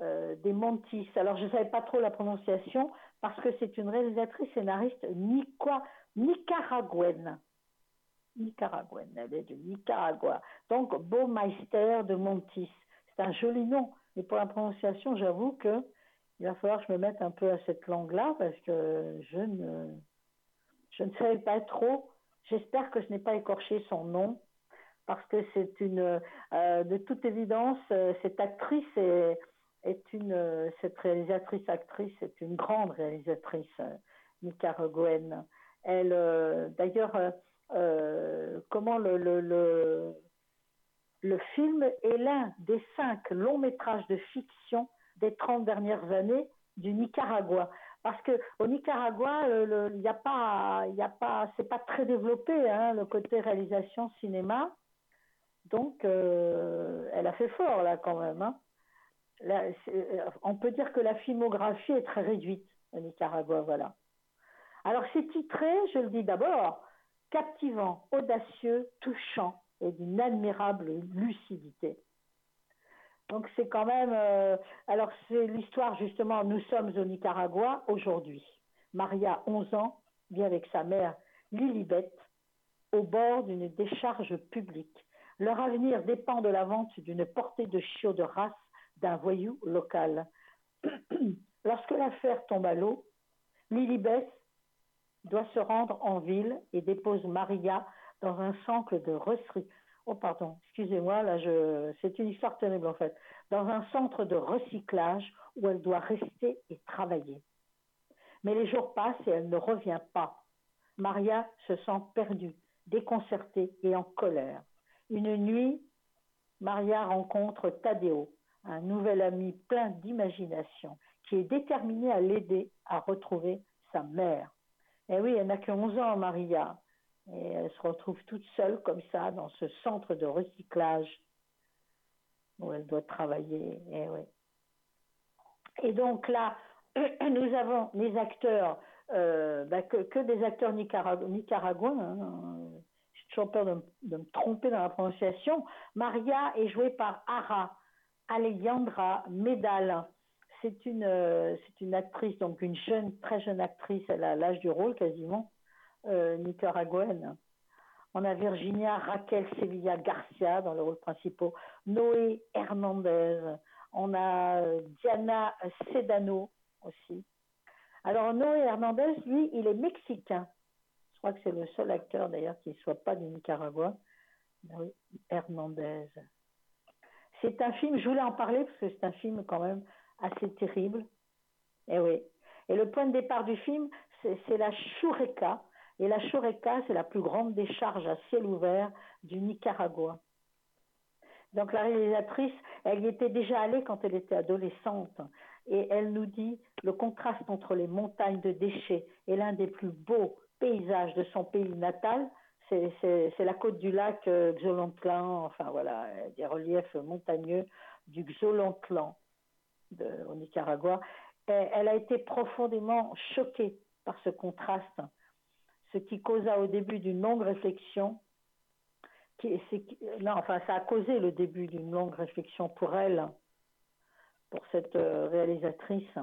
Speaker 5: euh, des Montis. Alors, je ne savais pas trop la prononciation parce que c'est une réalisatrice scénariste nicaraguaine. Nicaraguaine, elle est de Nicaragua. Donc, Baumeister de Montis. C'est un joli nom. Mais pour la prononciation, j'avoue que il va falloir que je me mette un peu à cette langue-là parce que je ne, je ne savais pas trop. J'espère que je n'ai pas écorché son nom parce que c'est une, euh, de toute évidence, euh, cette actrice est, une, euh, cette réalisatrice actrice est une grande réalisatrice nicaraguaine. Elle, d'ailleurs, comment le, le, le, le film est l'un des cinq longs métrages de fiction des 30 dernières années du Nicaragua. Parce que au Nicaragua, il n'y a pas, il a pas, c'est pas très développé hein, le côté réalisation cinéma. Donc, euh, elle a fait fort là quand même. Hein. Là, on peut dire que la filmographie est très réduite au Nicaragua, voilà. Alors c'est titré, je le dis d'abord, captivant, audacieux, touchant et d'une admirable lucidité. Donc c'est quand même. Euh, alors c'est l'histoire justement. Nous sommes au Nicaragua aujourd'hui. Maria, 11 ans, vit avec sa mère Lilibet au bord d'une décharge publique. Leur avenir dépend de la vente d'une portée de chiots de race d'un voyou local. Lorsque l'affaire tombe à l'eau, Lilibet doit se rendre en ville et dépose Maria dans un centre de Oh pardon, excusez-moi, là je c'est une histoire terrible en fait. Dans un centre de recyclage où elle doit rester et travailler. Mais les jours passent et elle ne revient pas. Maria se sent perdue, déconcertée et en colère. Une nuit, Maria rencontre Tadeo, un nouvel ami plein d'imagination, qui est déterminé à l'aider à retrouver sa mère. Eh oui, elle n'a que 11 ans, Maria. Et elle se retrouve toute seule comme ça dans ce centre de recyclage où elle doit travailler. Et, eh et donc là, nous avons les acteurs, euh, bah, que, des acteurs nicaraguayens. Hein. J'ai toujours peur de, me tromper dans la prononciation. Maria est jouée par Ara Alejandra Medal. C'est une, euh, c'est une actrice, donc une jeune, très jeune actrice, elle a l'âge du rôle quasiment euh, nicaraguaine. On a Virginia Raquel Sevilla Garcia dans le rôle principal, Noé Hernandez, on a euh, Diana Sedano aussi. Alors Noé Hernandez, lui, il est mexicain. Je crois que c'est le seul acteur d'ailleurs qui ne soit pas du Nicaragua. Noé Hernandez. C'est un film, je voulais en parler parce que c'est un film quand même assez terrible. Et eh oui. Et le point de départ du film, c'est la Chureca, et la Choreca, c'est la plus grande décharge à ciel ouvert du Nicaragua. Donc la réalisatrice, elle y était déjà allée quand elle était adolescente et elle nous dit le contraste entre les montagnes de déchets et l'un des plus beaux paysages de son pays natal, c'est la côte du lac euh, Xolontlan, enfin voilà, des reliefs montagneux du Xolontlan au Nicaragua. elle a été profondément choquée par ce contraste ce qui causa au début d'une longue réflexion, qui, enfin, ça a causé le début d'une longue réflexion pour elle, pour cette euh, réalisatrice.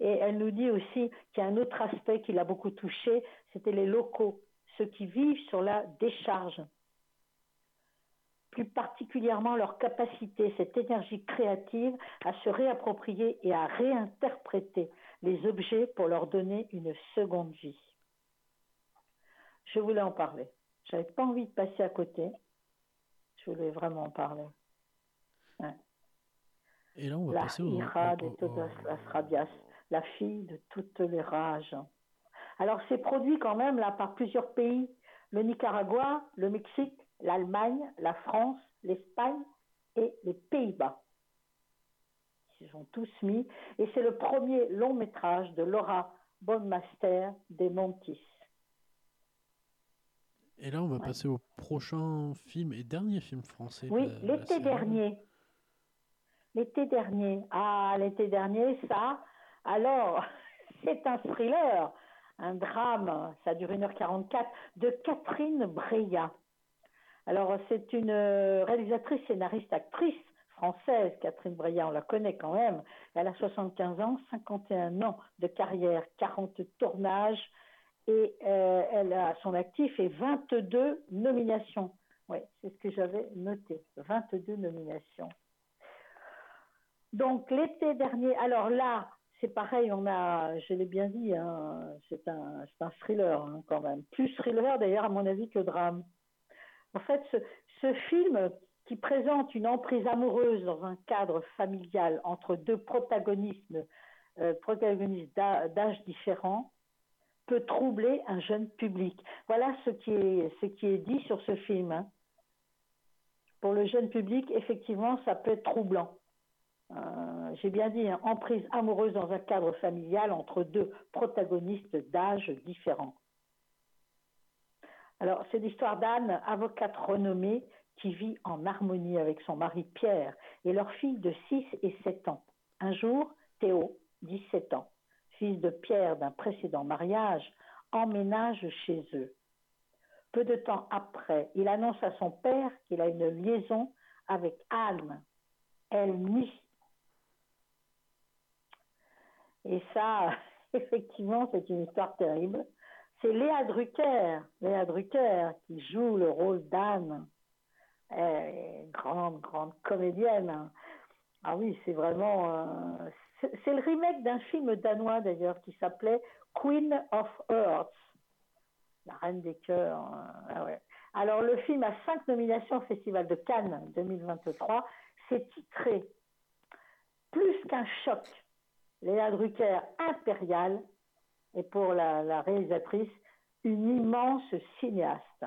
Speaker 5: Et elle nous dit aussi qu'il y a un autre aspect qui l'a beaucoup touché, c'était les locaux, ceux qui vivent sur la décharge. Plus particulièrement leur capacité, cette énergie créative à se réapproprier et à réinterpréter les objets pour leur donner une seconde vie je voulais en parler. J'avais pas envie de passer à côté. Je voulais vraiment en parler.
Speaker 4: Et là, on va
Speaker 5: la
Speaker 4: passer au,
Speaker 5: ira de todas las rabias, la fille de toutes les rages. Alors, c'est produit quand même là par plusieurs pays le Nicaragua, le Mexique, l'Allemagne, la France, l'Espagne et les Pays-Bas. Ils sont tous mis. Et c'est le premier long métrage de Laura Bonmaster des Montis.
Speaker 4: Et là, on va passer au prochain film et dernier film français.
Speaker 5: Oui, l'été dernier. L'été dernier. Ah, l'été dernier, ça. Alors, c'est un thriller, un drame, ça dure 1h44, de Catherine Breillat. Alors, c'est une euh, réalisatrice, scénariste, actrice française, Catherine Breillat, on la connaît quand même. Elle a 75 ans, 51 ans de carrière, 40 tournages, et euh, elle a son actif et 22 nominations. Oui, c'est ce que j'avais noté, 22 nominations. Donc l'été dernier, alors là, c'est pareil, on a, je l'ai bien dit, hein, c'est un, un, thriller hein, quand même. Plus thriller d'ailleurs à mon avis que drame. En fait, ce, film qui présente une emprise amoureuse dans un cadre familial entre deux protagonistes, euh, protagonistes d'âge différents, peut troubler un jeune public. Voilà ce qui est, dit sur ce film. Hein. Pour le jeune public, effectivement, ça peut être troublant. Euh, j'ai bien dit, hein, emprise amoureuse dans un cadre familial entre deux protagonistes d'âge différents. Alors, c'est l'histoire d'Anne, avocate renommée, qui vit en harmonie avec son mari Pierre et leur fille de 6 et 7 ans. Un jour, Théo, 17 ans, fils de Pierre d'un précédent mariage, emménage chez eux. Peu de temps après, il annonce à son père qu'il a une liaison avec Anne. Elle nie. Et ça, effectivement, c'est une histoire terrible. C'est Léa Drucker, Léa Drucker qui joue le rôle d'Anne. Grande, grande comédienne. Ah oui, c'est vraiment. Euh, c'est le remake d'un film danois d'ailleurs qui s'appelait Queen of Hearts. La reine des cœurs. Euh, ah ouais. Alors le film a cinq nominations au Festival de Cannes 2023. C'est titré Plus qu'un choc. Léa Drucker impériale et pour la, la réalisatrice une immense cinéaste.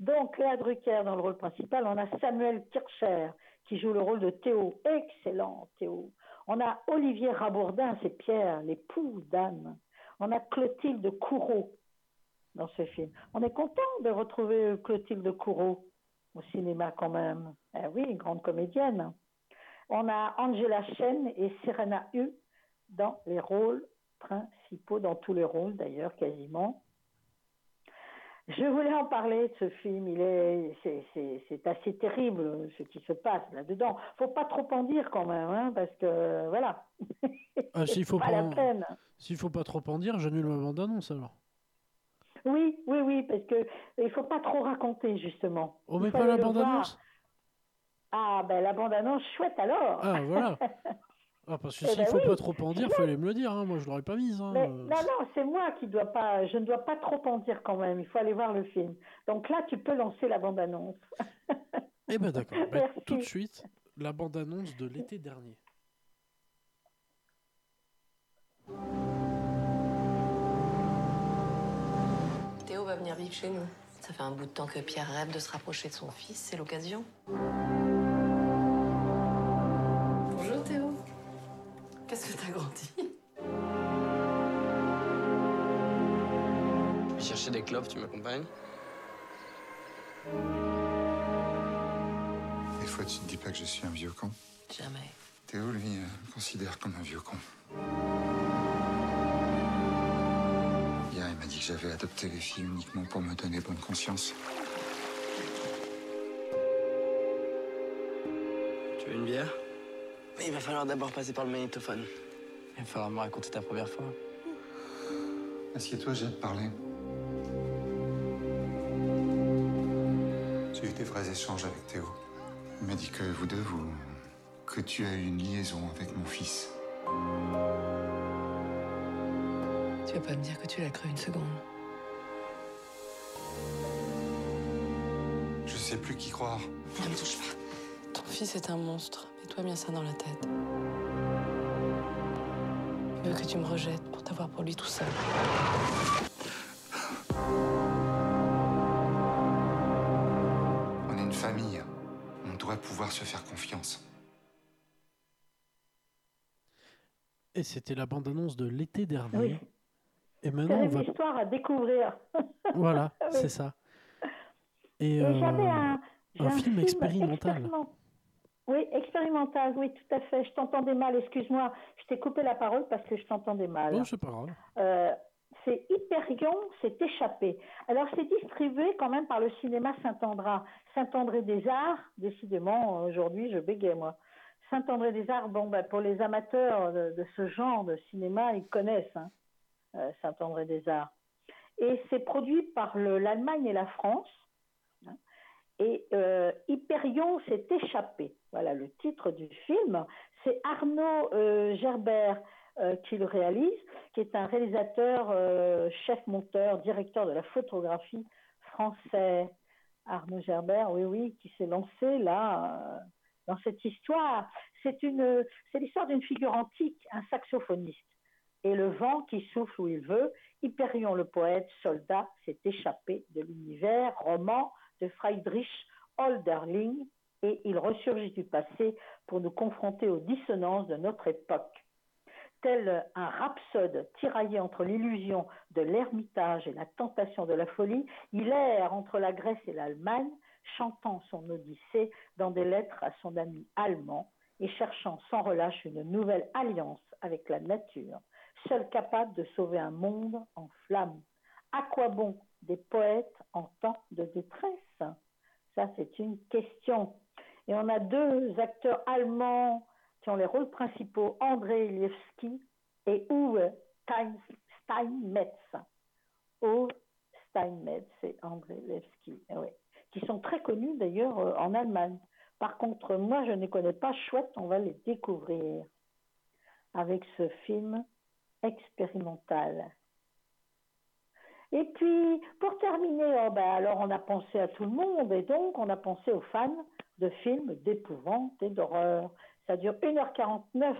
Speaker 5: Donc Léa Drucker dans le rôle principal, on a Samuel Kircher qui joue le rôle de Théo, excellent Théo. On a Olivier Rabourdin, c'est Pierre, l'époux d'Anne. On a Clotilde Courreau dans ce film. On est content de retrouver Clotilde Courreau au cinéma quand même. Eh oui, grande comédienne. On a Angela Chen et Serena Hu dans les rôles principaux, dans tous les rôles d'ailleurs quasiment. Je voulais en parler de ce film. Il est, c'est, assez terrible ce qui se passe là-dedans. Faut pas trop en dire quand même, hein, parce que voilà.
Speaker 4: Ah, s'il faut pas, S'il faut pas trop en dire, j'annule ma bande annonce alors.
Speaker 5: Oui, oui, oui, parce que il faut pas trop raconter justement.
Speaker 4: On met pas la bande annonce.
Speaker 5: Ah ben la bande annonce chouette alors.
Speaker 4: Ah voilà. Ah, parce que eh s'il ne ben faut pas trop en dire, il fallait me le dire. Hein. Moi, je l'aurais pas mise. Hein.
Speaker 5: non, non, c'est moi qui dois pas. Je ne dois pas trop en dire quand même. Il faut aller voir le film. Donc là, tu peux lancer la bande-annonce.
Speaker 4: eh ben d'accord. Ben, tout de suite, la bande-annonce de l'été dernier.
Speaker 11: Théo va venir vivre chez nous. Ça fait un bout de temps que Pierre rêve de se rapprocher de son fils. C'est l'occasion. Qu'est-ce que t'as grandi
Speaker 16: Je vais chercher des clopes, tu m'accompagnes?
Speaker 15: Des fois, tu te dis pas que je suis un vieux con
Speaker 11: Jamais.
Speaker 15: Théo, lui, euh, me considère comme un vieux con. Hier, il m'a dit que j'avais adopté les filles uniquement pour me donner bonne conscience.
Speaker 16: Tu veux une bière? Mais il va falloir d'abord passer par le magnétophone. Il va falloir me raconter ta première fois.
Speaker 15: Assieds-toi, j'ai à te parler. J'ai eu des vrais échanges avec Théo. Il m'a dit que vous deux, vous. que tu as eu une liaison avec mon fils.
Speaker 11: Tu veux pas me dire que tu l'as cru une seconde
Speaker 15: Je sais plus qui croire.
Speaker 11: Ne me touche pas. Ton fils est un monstre. Mets-toi bien ça dans la tête. Il veut que tu me rejettes pour t'avoir pour lui tout seul.
Speaker 15: On est une famille. On doit pouvoir se faire confiance.
Speaker 4: Et c'était la bande-annonce de l'été dernier.
Speaker 5: Oui.
Speaker 4: Et maintenant, on va...
Speaker 5: une histoire à découvrir.
Speaker 4: Voilà, c'est ça. Et, euh,
Speaker 5: un,
Speaker 4: un, film, expérimental.
Speaker 5: Oui, expérimental, oui, tout à fait. Je t'entendais mal, excuse-moi. Je t'ai coupé la parole parce que je t'entendais mal.
Speaker 4: Non, c'est pas grave.
Speaker 5: Euh, c'est Hyperion, c'est échappé. Alors, c'est distribué quand même par le cinéma Saint-André. Saint-André des Arts, décidément, aujourd'hui, je bégayais, moi. Saint-André des Arts, bon, ben, pour les amateurs de, ce genre de cinéma, ils connaissent hein, euh, Saint-André des Arts. Et c'est produit par l'Allemagne et la France. Et euh, Hyperion s'est échappé. Voilà le titre du film. C'est Arnaud euh, Gerbert euh, qui le réalise, qui est un réalisateur, chef monteur, directeur de la photographie français. Arnaud Gerbert, oui, oui, qui s'est lancé là dans cette histoire. C'est l'histoire d'une figure antique, un saxophoniste. Et le vent qui souffle où il veut, Hyperion le poète, soldat, s'est échappé de l'univers roman de Friedrich Holderling, et il ressurgit du passé pour nous confronter aux dissonances de notre époque. Tel un rhapsode tiraillé entre l'illusion de l'ermitage et la tentation de la folie, il erre entre la Grèce et l'Allemagne, chantant son Odyssée dans des lettres à son ami allemand et cherchant sans relâche une nouvelle alliance avec la nature, seul capable de sauver un monde en flammes. À quoi bon des poètes en temps de détresse? Ça, c'est une question. Et on a deux acteurs allemands qui ont les rôles principaux, André Lievski et Uwe Steinmetz. Uwe Steinmetz et André Lievski, eh oui. qui sont très connus d'ailleurs euh, en Allemagne. Par contre, moi, je ne connais pas. Chouette, on va les découvrir avec ce film expérimental. Et puis, pour terminer, oh ben, alors on a pensé à tout le monde et donc on a pensé aux fans de films d'épouvante et d'horreur. Ça dure 1h49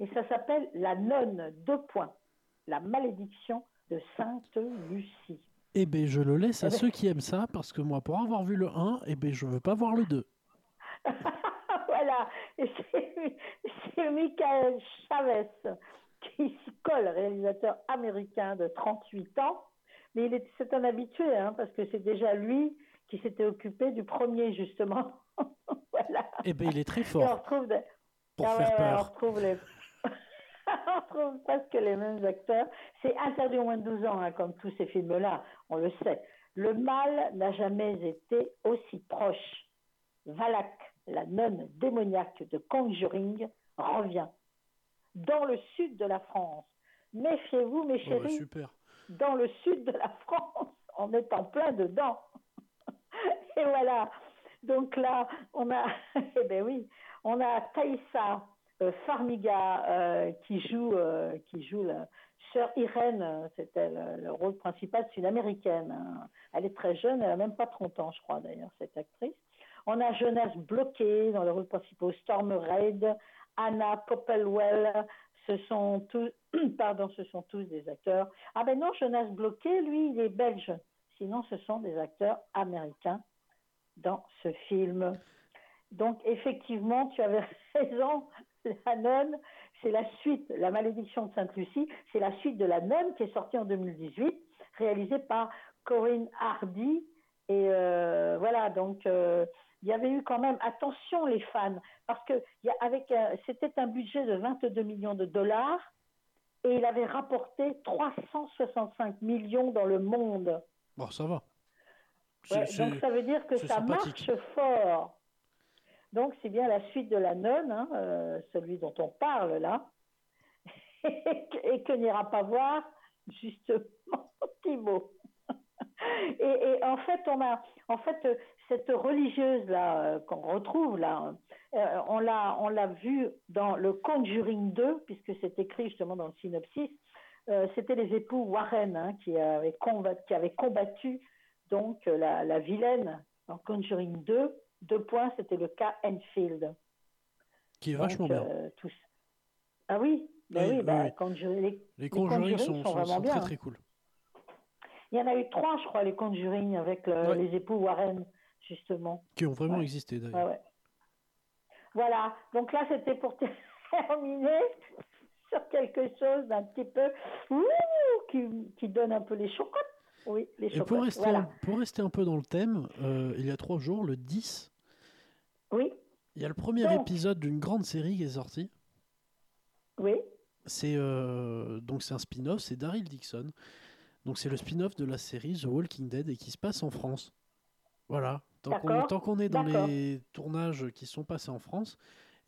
Speaker 5: et ça s'appelle La Nonne, deux points, la malédiction de Sainte Lucie.
Speaker 4: Eh bien, je le laisse à ceux qui aiment ça parce que moi, pour avoir vu le 1, eh ben, je veux pas voir le 2.
Speaker 5: voilà, c'est Michael Chavez qui s'y colle, réalisateur américain de 38 ans. Mais il est, c'est un habitué, hein, parce que c'est déjà lui qui s'était occupé du premier, justement. voilà.
Speaker 4: Eh bien, il est très fort.
Speaker 5: Et on retrouve,
Speaker 4: pour
Speaker 5: ah
Speaker 4: faire
Speaker 5: ouais,
Speaker 4: peur.
Speaker 5: on retrouve les... on retrouve presque les mêmes acteurs. C'est interdit au moins de 12 ans, hein, comme tous ces films-là, on le sait. Le mal n'a jamais été aussi proche. Valak, la nonne démoniaque de Conjuring, revient. Dans le sud de la France. Méfiez-vous, mes
Speaker 4: Ouais,
Speaker 5: chéris.
Speaker 4: bah, super.
Speaker 5: Dans le sud de la France, on est en plein dedans. Et voilà. Donc là, on a, eh ben oui, on a euh, Farmiga euh, qui joue, euh, qui joue la sœur Irène. C'était le, le rôle principal. C'est une américaine. hein. Elle est très jeune. Elle a même pas 30 ans, je crois d'ailleurs, cette actrice. On a Jonas Bloqué dans le rôle principal. Storm Reid, Anna Popplewell. Ce sont tous, pardon, ce sont tous des acteurs. Ah ben non, Jonas Bloqué, lui, il est belge. Sinon, ce sont des acteurs américains dans ce film. Donc, effectivement, tu avais raison, La Nonne, c'est la suite, La Malédiction de Sainte-Lucie, c'est la suite de La Nonne qui est sortie en 2018, réalisée par Corinne Hardy. Et euh, voilà, donc euh, il y avait eu quand même, attention les fans, parce que il y a- avec un- c'était un budget de 22 millions de dollars et il avait rapporté 365 millions dans le monde.
Speaker 4: Bon, ça va.
Speaker 5: Ouais, donc ça veut dire que ça marche fort. Donc c'est bien la suite de la nonne, hein, euh, celui dont on parle là, et que, n'ira pas voir justement Thibaut. Et, et en fait, on a, en fait, euh, cette religieuse là euh, qu'on retrouve là, euh, on l'a, on l'a vue dans le Conjuring 2, puisque c'est écrit justement dans le synopsis. Euh, c'était les époux Warren hein, qui avaient combattu, qui avaient combattu donc la, la vilaine dans Conjuring 2. Deux points, c'était le cas Enfield.
Speaker 4: Qui est
Speaker 5: Donc,
Speaker 4: vachement bien.
Speaker 5: euh, tous- Ah oui,
Speaker 4: Oui,
Speaker 5: oui,
Speaker 4: oui,
Speaker 5: bah,
Speaker 4: oui.
Speaker 5: Conjuring- les,
Speaker 4: Les Conjuring sont, sont-
Speaker 5: vraiment
Speaker 4: sont
Speaker 5: bien.
Speaker 4: très
Speaker 5: hein.
Speaker 4: très cool.
Speaker 5: Il y en a eu trois, je crois, les Conjuring avec le- les époux Warren, justement.
Speaker 4: Qui ont vraiment
Speaker 5: Ouais.
Speaker 4: existé d'ailleurs.
Speaker 5: Ouais, ouais. Voilà, donc là c'était pour terminer sur quelque chose d'un petit peu ouh, qui, qui donne un peu les chocottes. Oui, les
Speaker 4: Et
Speaker 5: chocottes.
Speaker 4: pour rester,
Speaker 5: voilà.
Speaker 4: un, pour rester un peu dans le thème, euh, il y a trois jours, le 10,
Speaker 5: Oui,
Speaker 4: il y a le premier
Speaker 5: Donc.
Speaker 4: épisode d'une grande série qui est sortie.
Speaker 5: oui,
Speaker 4: C'est euh, donc c'est un spin-off, c'est Daryl Dixon. Donc c'est le spin-off de la série The Walking Dead et qui se passe en France. Voilà. Tant qu'on
Speaker 5: D'accord,
Speaker 4: tant qu'on est dans les tournages qui sont passés en France,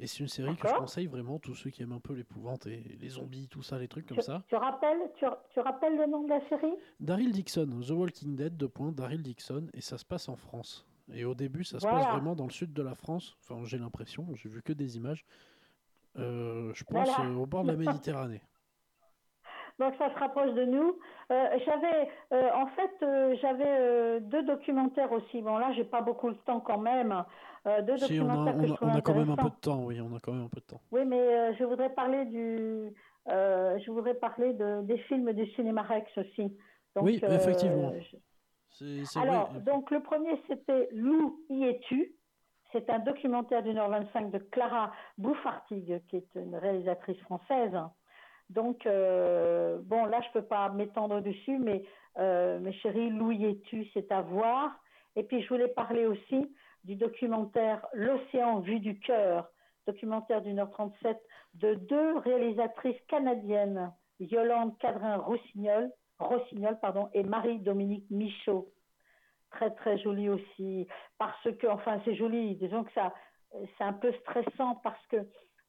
Speaker 4: et c'est une série que je conseille vraiment tous ceux qui aiment un peu l'épouvante et les zombies, tout ça, les trucs comme
Speaker 5: tu,
Speaker 4: ça.
Speaker 5: tu rappelles, tu, tu rappelles le nom de la série?
Speaker 4: Daryl Dixon, The Walking Dead, deux points, Daryl Dixon, et ça se passe en France. Et au début, ça se passe vraiment dans le sud de la France. Enfin, j'ai l'impression, j'ai vu que des images. Euh, je pense
Speaker 5: Voilà.
Speaker 4: euh, au bord de la Méditerranée.
Speaker 5: Donc ça se rapproche de nous. Euh, j'avais, euh, en fait, euh, j'avais deux documentaires aussi. Bon là, j'ai pas beaucoup le temps quand même. Deux
Speaker 4: Si, on a,
Speaker 5: documentaires que
Speaker 4: on
Speaker 5: je
Speaker 4: a- on a quand même un peu de temps, oui, on a quand même un peu de temps.
Speaker 5: Oui, mais je voudrais parler du, je voudrais parler de, des films du cinéma Rex aussi. Donc,
Speaker 4: oui, effectivement.
Speaker 5: je- Alors, donc le premier c'était Lou y es-tu? C'est un documentaire d'une heure 25 de Clara Bouffartigue, qui est une réalisatrice française. Donc, euh, bon, là, je peux pas m'étendre dessus, mais euh, mes chéris, Louis et tu, c'est à voir. Et puis, je voulais parler aussi du documentaire L'océan vu du cœur, documentaire d'une heure 37 de deux réalisatrices canadiennes, Yolande Cadrin-Rossignol Rossignol, pardon, et Marie-Dominique Michaud. Très, très joli aussi. Parce que, enfin, c'est joli. Disons que ça, c'est un peu stressant parce que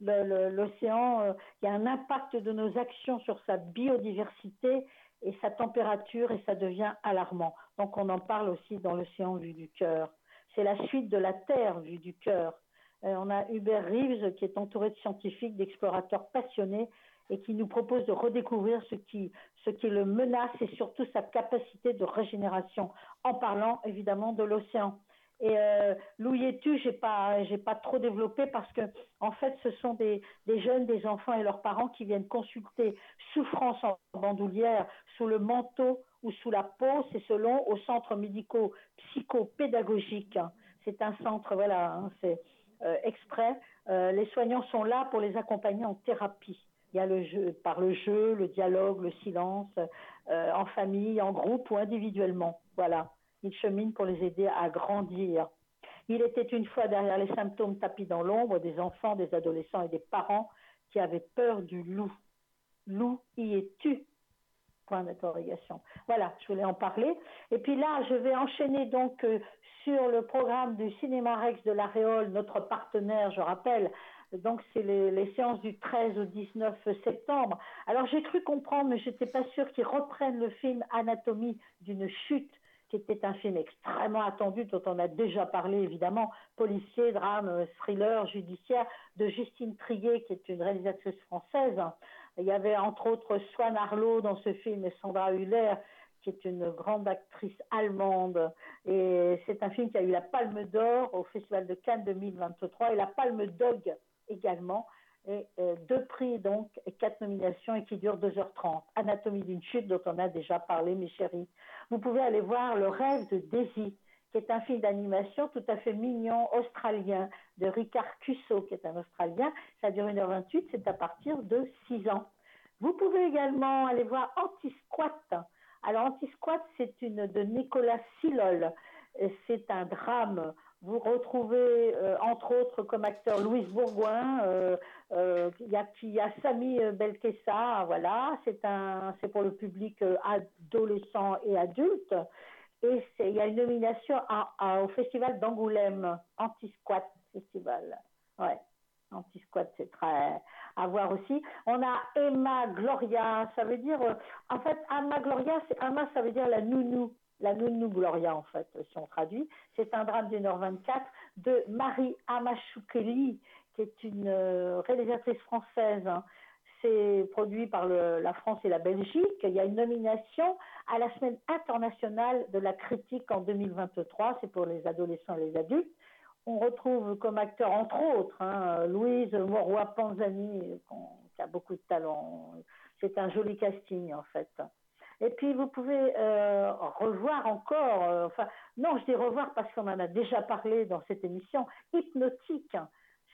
Speaker 5: l'océan, euh, il y a un impact de nos actions sur sa biodiversité et sa température et ça devient alarmant. Donc on en parle aussi dans l'océan vu du cœur. C'est la suite de la Terre vue du cœur. Euh, on a Hubert Reeves qui est entouré de scientifiques, d'explorateurs passionnés et qui nous propose de redécouvrir ce qui le menace et surtout sa capacité de régénération, en parlant évidemment de l'océan. Et euh, Louis et tu, j'ai pas, j'ai pas trop développé parce que en fait, ce sont des, jeunes, des enfants et leurs parents qui viennent consulter souffrance en bandoulière sous le manteau ou sous la peau, c'est selon au centre médico psychopédagogique. C'est un centre, voilà, hein, c'est euh, exprès. Euh, les soignants sont là pour les accompagner en thérapie. Il y a le jeu, par le jeu, le dialogue, le silence, euh, en famille, en groupe ou individuellement. Voilà. Ils cheminent pour les aider à grandir. Il était une fois derrière les symptômes tapis dans l'ombre des enfants, des adolescents et des parents qui avaient peur du loup. Loup, y es-tu? Point d'interrogation. Voilà, je voulais en parler. Et puis là, je vais enchaîner donc euh, sur le programme du Cinéma Rex de l'Aréole, notre partenaire, je rappelle, donc, c'est les, séances du 13 au 19 septembre. Alors, j'ai cru comprendre, mais je n'étais pas sûre qu'ils reprennent le film Anatomie d'une chute, qui était un film extrêmement attendu, dont on a déjà parlé, évidemment, policier, drame, thriller, judiciaire, de Justine Trier, qui est une réalisatrice française. Il y avait, entre autres, Swan Arlo dans ce film et Sandra Hüller, qui est une grande actrice allemande. Et c'est un film qui a eu la Palme d'Or au Festival de Cannes 2023 et la Palme d'Og également. Et euh, deux prix donc, quatre nominations et qui durent 2h30. Anatomie d'une chute dont on a déjà parlé, mes chéris. Vous pouvez aller voir Le rêve de Daisy, qui est un film d'animation tout à fait mignon, australien, de Ricard Cusso, qui est un Australien. Ça dure 1h28, c'est à partir de 6 ans. Vous pouvez également aller voir Anti-Squat. Alors, Anti-Squat, c'est une de Nicolas Silol. C'est un drame vous retrouvez, euh, entre autres, comme acteur Louise Bourgoin. Euh, euh, il y, a, Samy Belkessa, voilà. C'est un, c'est pour le public adolescent et adulte. Et il y a une nomination au Festival d'Angoulême, Anti-Squat Festival. Ouais. Anti-squat, c'est très à voir aussi. On a Emma Gloria, ça veut dire, en fait, Emma Gloria, c'est, Emma, ça veut dire la nounou la Nounou Gloria, en fait, si on traduit. C'est un drame d'une heure 24 de Marie Amachoukeli, qui est une euh, réalisatrice française. Hein. C'est produit par la France et la Belgique. Il y a une nomination à la Semaine internationale de la critique en 2023. C'est pour les adolescents et les adultes. On retrouve comme acteur, entre autres, hein, Louise Moroy-Panzani, qui a beaucoup de talent. C'est un joli casting, en fait. Et puis vous pouvez euh, revoir encore, euh, enfin non, je dis revoir parce qu'on en a déjà parlé dans cette émission, hypnotique,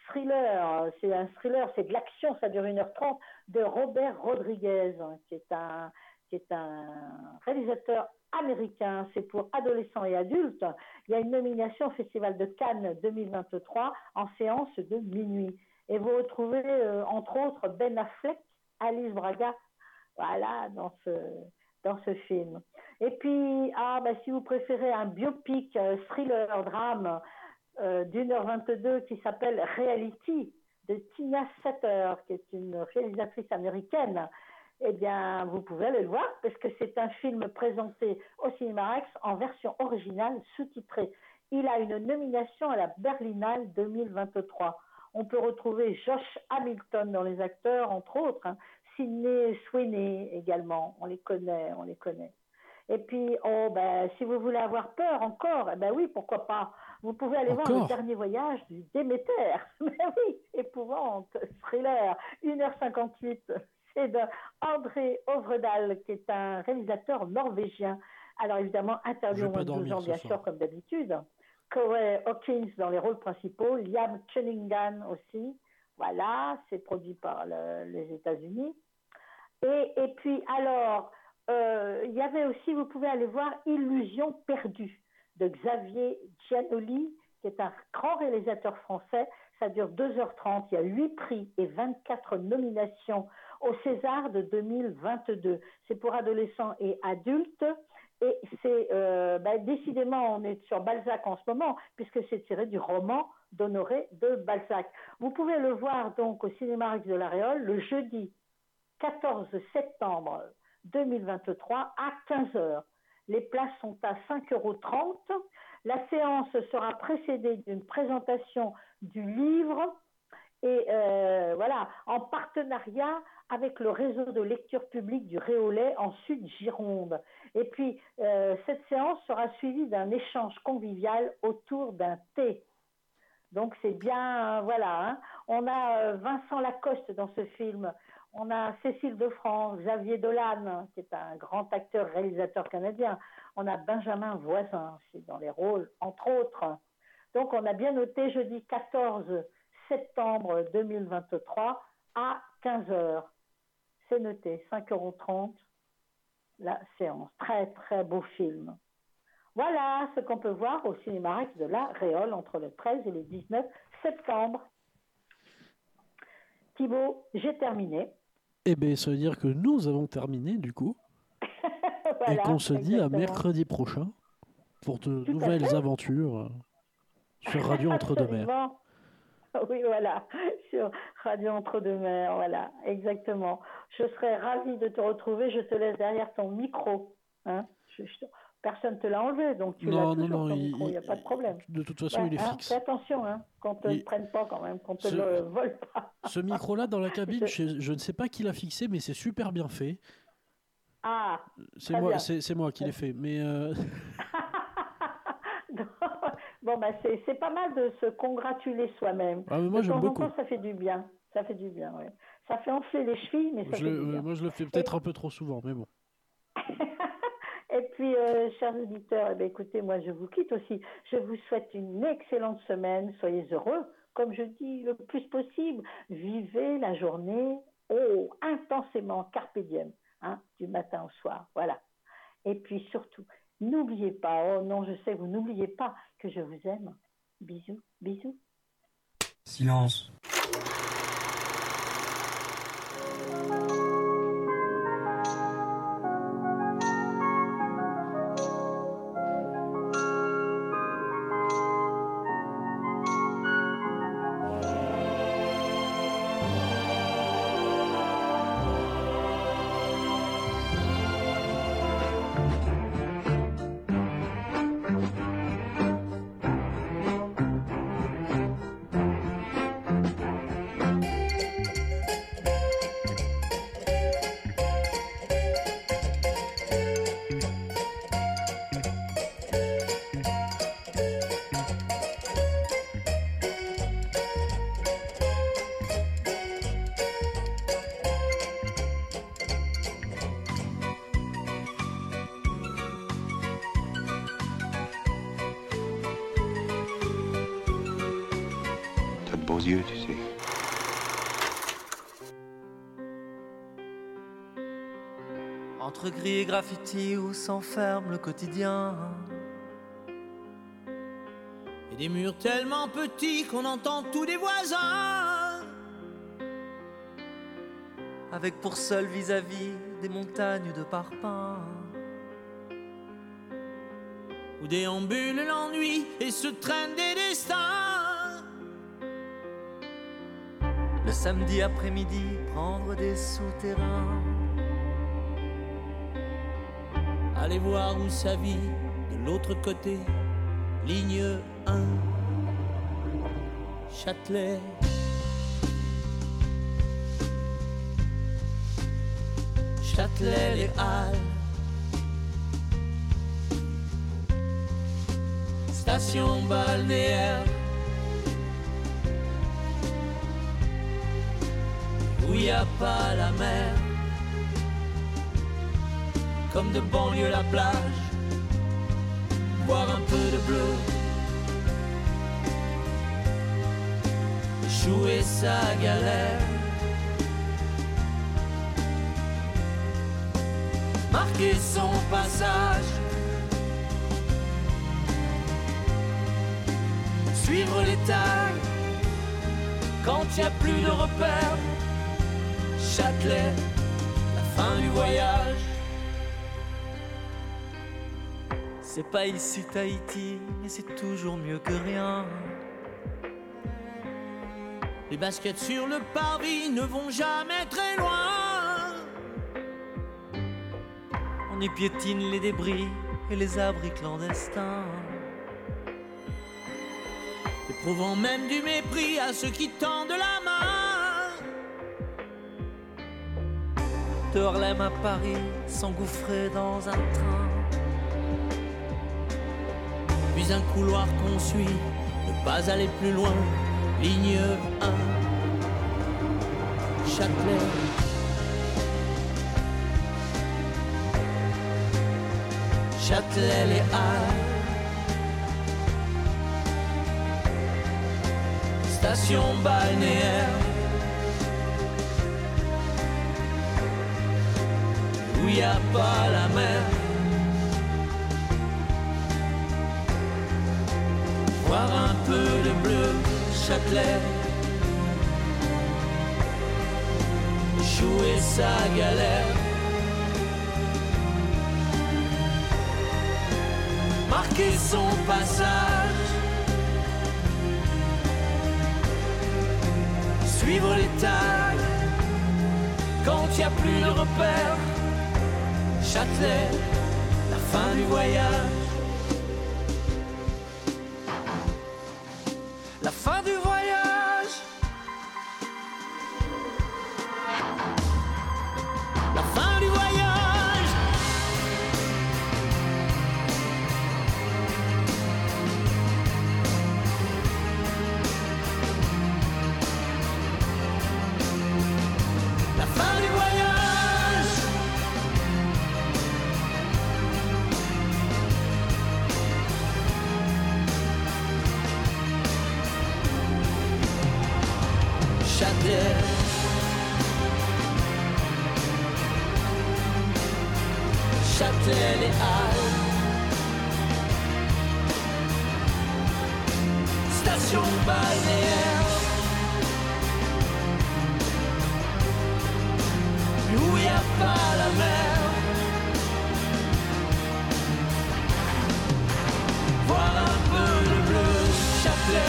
Speaker 5: thriller, c'est un thriller, c'est de l'action, ça dure 1h30, de Robert Rodriguez, qui est un, qui est un réalisateur américain, c'est pour adolescents et adultes. Il y a une nomination au Festival de Cannes 2023 en séance de minuit. Et vous retrouvez euh, entre autres Ben Affleck, Alice Braga, voilà, dans ce, dans ce film. Et puis, ah, bah, si vous préférez un biopic, euh, thriller, drame euh, d'une heure 22 qui s'appelle Reality de Tina Satter, qui est une réalisatrice américaine, eh bien, vous pouvez aller le voir parce que c'est un film présenté au Cinéma Rex en version originale sous-titrée. Il a une nomination à la Berlinale 2023. On peut retrouver Josh Hamilton dans les acteurs, entre autres. Hein. Sidney Sweeney également, on les connaît, on les connaît. Et puis, oh, ben, si vous voulez avoir peur encore, eh ben oui, pourquoi pas. Vous pouvez aller voir le dernier voyage du Déméter. Mais oui, épouvante, thriller, 1h58. C'est de André Ovredal, qui est un réalisateur norvégien. Alors évidemment, interdit au moins de 12 ans, bien sûr, comme d'habitude. Corey Hawkins dans les rôles principaux, Liam Cunningham aussi. Voilà, c'est produit par le- les États-Unis. Et, et puis, alors, euh, il y avait aussi, vous pouvez aller voir Illusion perdue de Xavier Giannoli, qui est un grand réalisateur français. Ça dure 2h30. Il y a 8 prix et 24 nominations au César de 2022. C'est pour adolescents et adultes. Et c'est euh, ben, décidément, on est sur Balzac en ce moment, puisque c'est tiré du roman d'Honoré de Balzac. Vous pouvez le voir donc au cinéma Rex de la Réole le jeudi 14 septembre 2023 à 15h. Les places sont à 5,30 euros. La séance sera précédée d'une présentation du livre et euh, voilà, en partenariat avec le réseau de lecture publique du Réolais en Sud-Gironde. Et puis, euh, cette séance sera suivie d'un échange convivial autour d'un thé. Donc, c'est bien, voilà. hein. On a euh, Vincent Lacoste dans ce film. On a Cécile Defrance, Xavier Dolan, qui est un grand acteur, réalisateur canadien. On a Benjamin Voisin aussi dans les rôles, entre autres. Donc, on a bien noté jeudi 14 septembre 2023 à 15h. C'est noté, 5,30 euros la séance. Très, très beau film. Voilà ce qu'on peut voir au cinéma Rex de la Réole entre le 13 et le 19 septembre. Thibaut, j'ai terminé.
Speaker 4: Eh bien, ça veut dire que nous avons terminé, du coup, et qu'on se dit à mercredi prochain pour de
Speaker 5: Tout
Speaker 4: nouvelles aventures euh, sur Radio Entre-deux-Mers.
Speaker 5: Oui, voilà, sur Radio Entre-deux-Mers, voilà, exactement. Je serais ravie de te retrouver. Je te laisse derrière ton micro. Hein Je- je- personne ne te l'a enlevé, donc tu l'as
Speaker 4: Non, non,
Speaker 5: toujours,
Speaker 4: non,
Speaker 5: ton
Speaker 4: il-
Speaker 5: n'y a pas de problème.
Speaker 4: De toute façon,
Speaker 5: Ouais,
Speaker 4: il est
Speaker 5: hein,
Speaker 4: fixe.
Speaker 5: Fais attention, hein, qu'on ne te
Speaker 4: Il-
Speaker 5: le prenne pas quand même, qu'on ne te
Speaker 4: Ce-
Speaker 5: le vole pas.
Speaker 4: Ce micro-là dans la cabine, je, je ne sais pas qui l'a fixé, mais c'est super bien fait.
Speaker 5: Ah,
Speaker 4: C'est moi, c'est moi qui l'ai fait. Mais euh,
Speaker 5: Bon, bah, c'est pas mal de se congratuler soi-même.
Speaker 4: Ah, mais moi, j'aime beaucoup.
Speaker 5: temps, ça fait du bien. Ça fait du bien, oui. Ça fait enfler les chevilles, mais ça
Speaker 4: je
Speaker 5: fait
Speaker 4: le-
Speaker 5: du bien.
Speaker 4: moi, je le fais peut-être un peu trop souvent, mais bon.
Speaker 5: Et puis, euh, chers auditeurs, eh bien, écoutez, moi, je vous quitte aussi. Je vous souhaite une excellente semaine. Soyez heureux, comme je dis, le plus possible. Vivez la journée, oh, intensément, carpe diem, hein, du matin au soir. Voilà. Et puis, surtout, n'oubliez pas, oh non, je sais, vous n'oubliez pas que je vous aime. Bisous, bisous.
Speaker 3: Silence.
Speaker 17: Entre gris et graffiti où s'enferme le quotidien.
Speaker 18: Et des murs tellement petits qu'on entend tous des voisins.
Speaker 17: Avec pour seul vis-à-vis des montagnes de parpaings.
Speaker 18: Où déambule l'ennui et se traînent des destins.
Speaker 17: Le samedi après-midi, prendre des souterrains.
Speaker 18: Allez voir où ça vit de l'autre côté, ligne 1. Châtelet. Châtelet, les Halles. Station balnéaire. Où y a pas la mer comme de banlieue la plage, boire un peu de bleu, jouer sa galère, marquer son passage, suivre les tags quand y a plus de repères, Châtelet, la fin du voyage. C'est pas ici Tahiti, mais c'est toujours mieux que rien. Les baskets sur le parvis ne vont jamais très loin. On y piétine les débris et les abris clandestins. Éprouvant même du mépris à ceux qui tendent la main. De Harlem à Paris, s'engouffrer dans un train. Un couloir qu'on suit, ne pas aller plus loin. Ligne 1, Châtelet. Châtelet les Halles. Station balnéaire. Où y a pas la mer. Voir un peu de bleu, Châtelet. Jouer sa galère. Marquer son passage. Suivre les tags. Quand il n'y a plus de repères. Châtelet, la fin du voyage.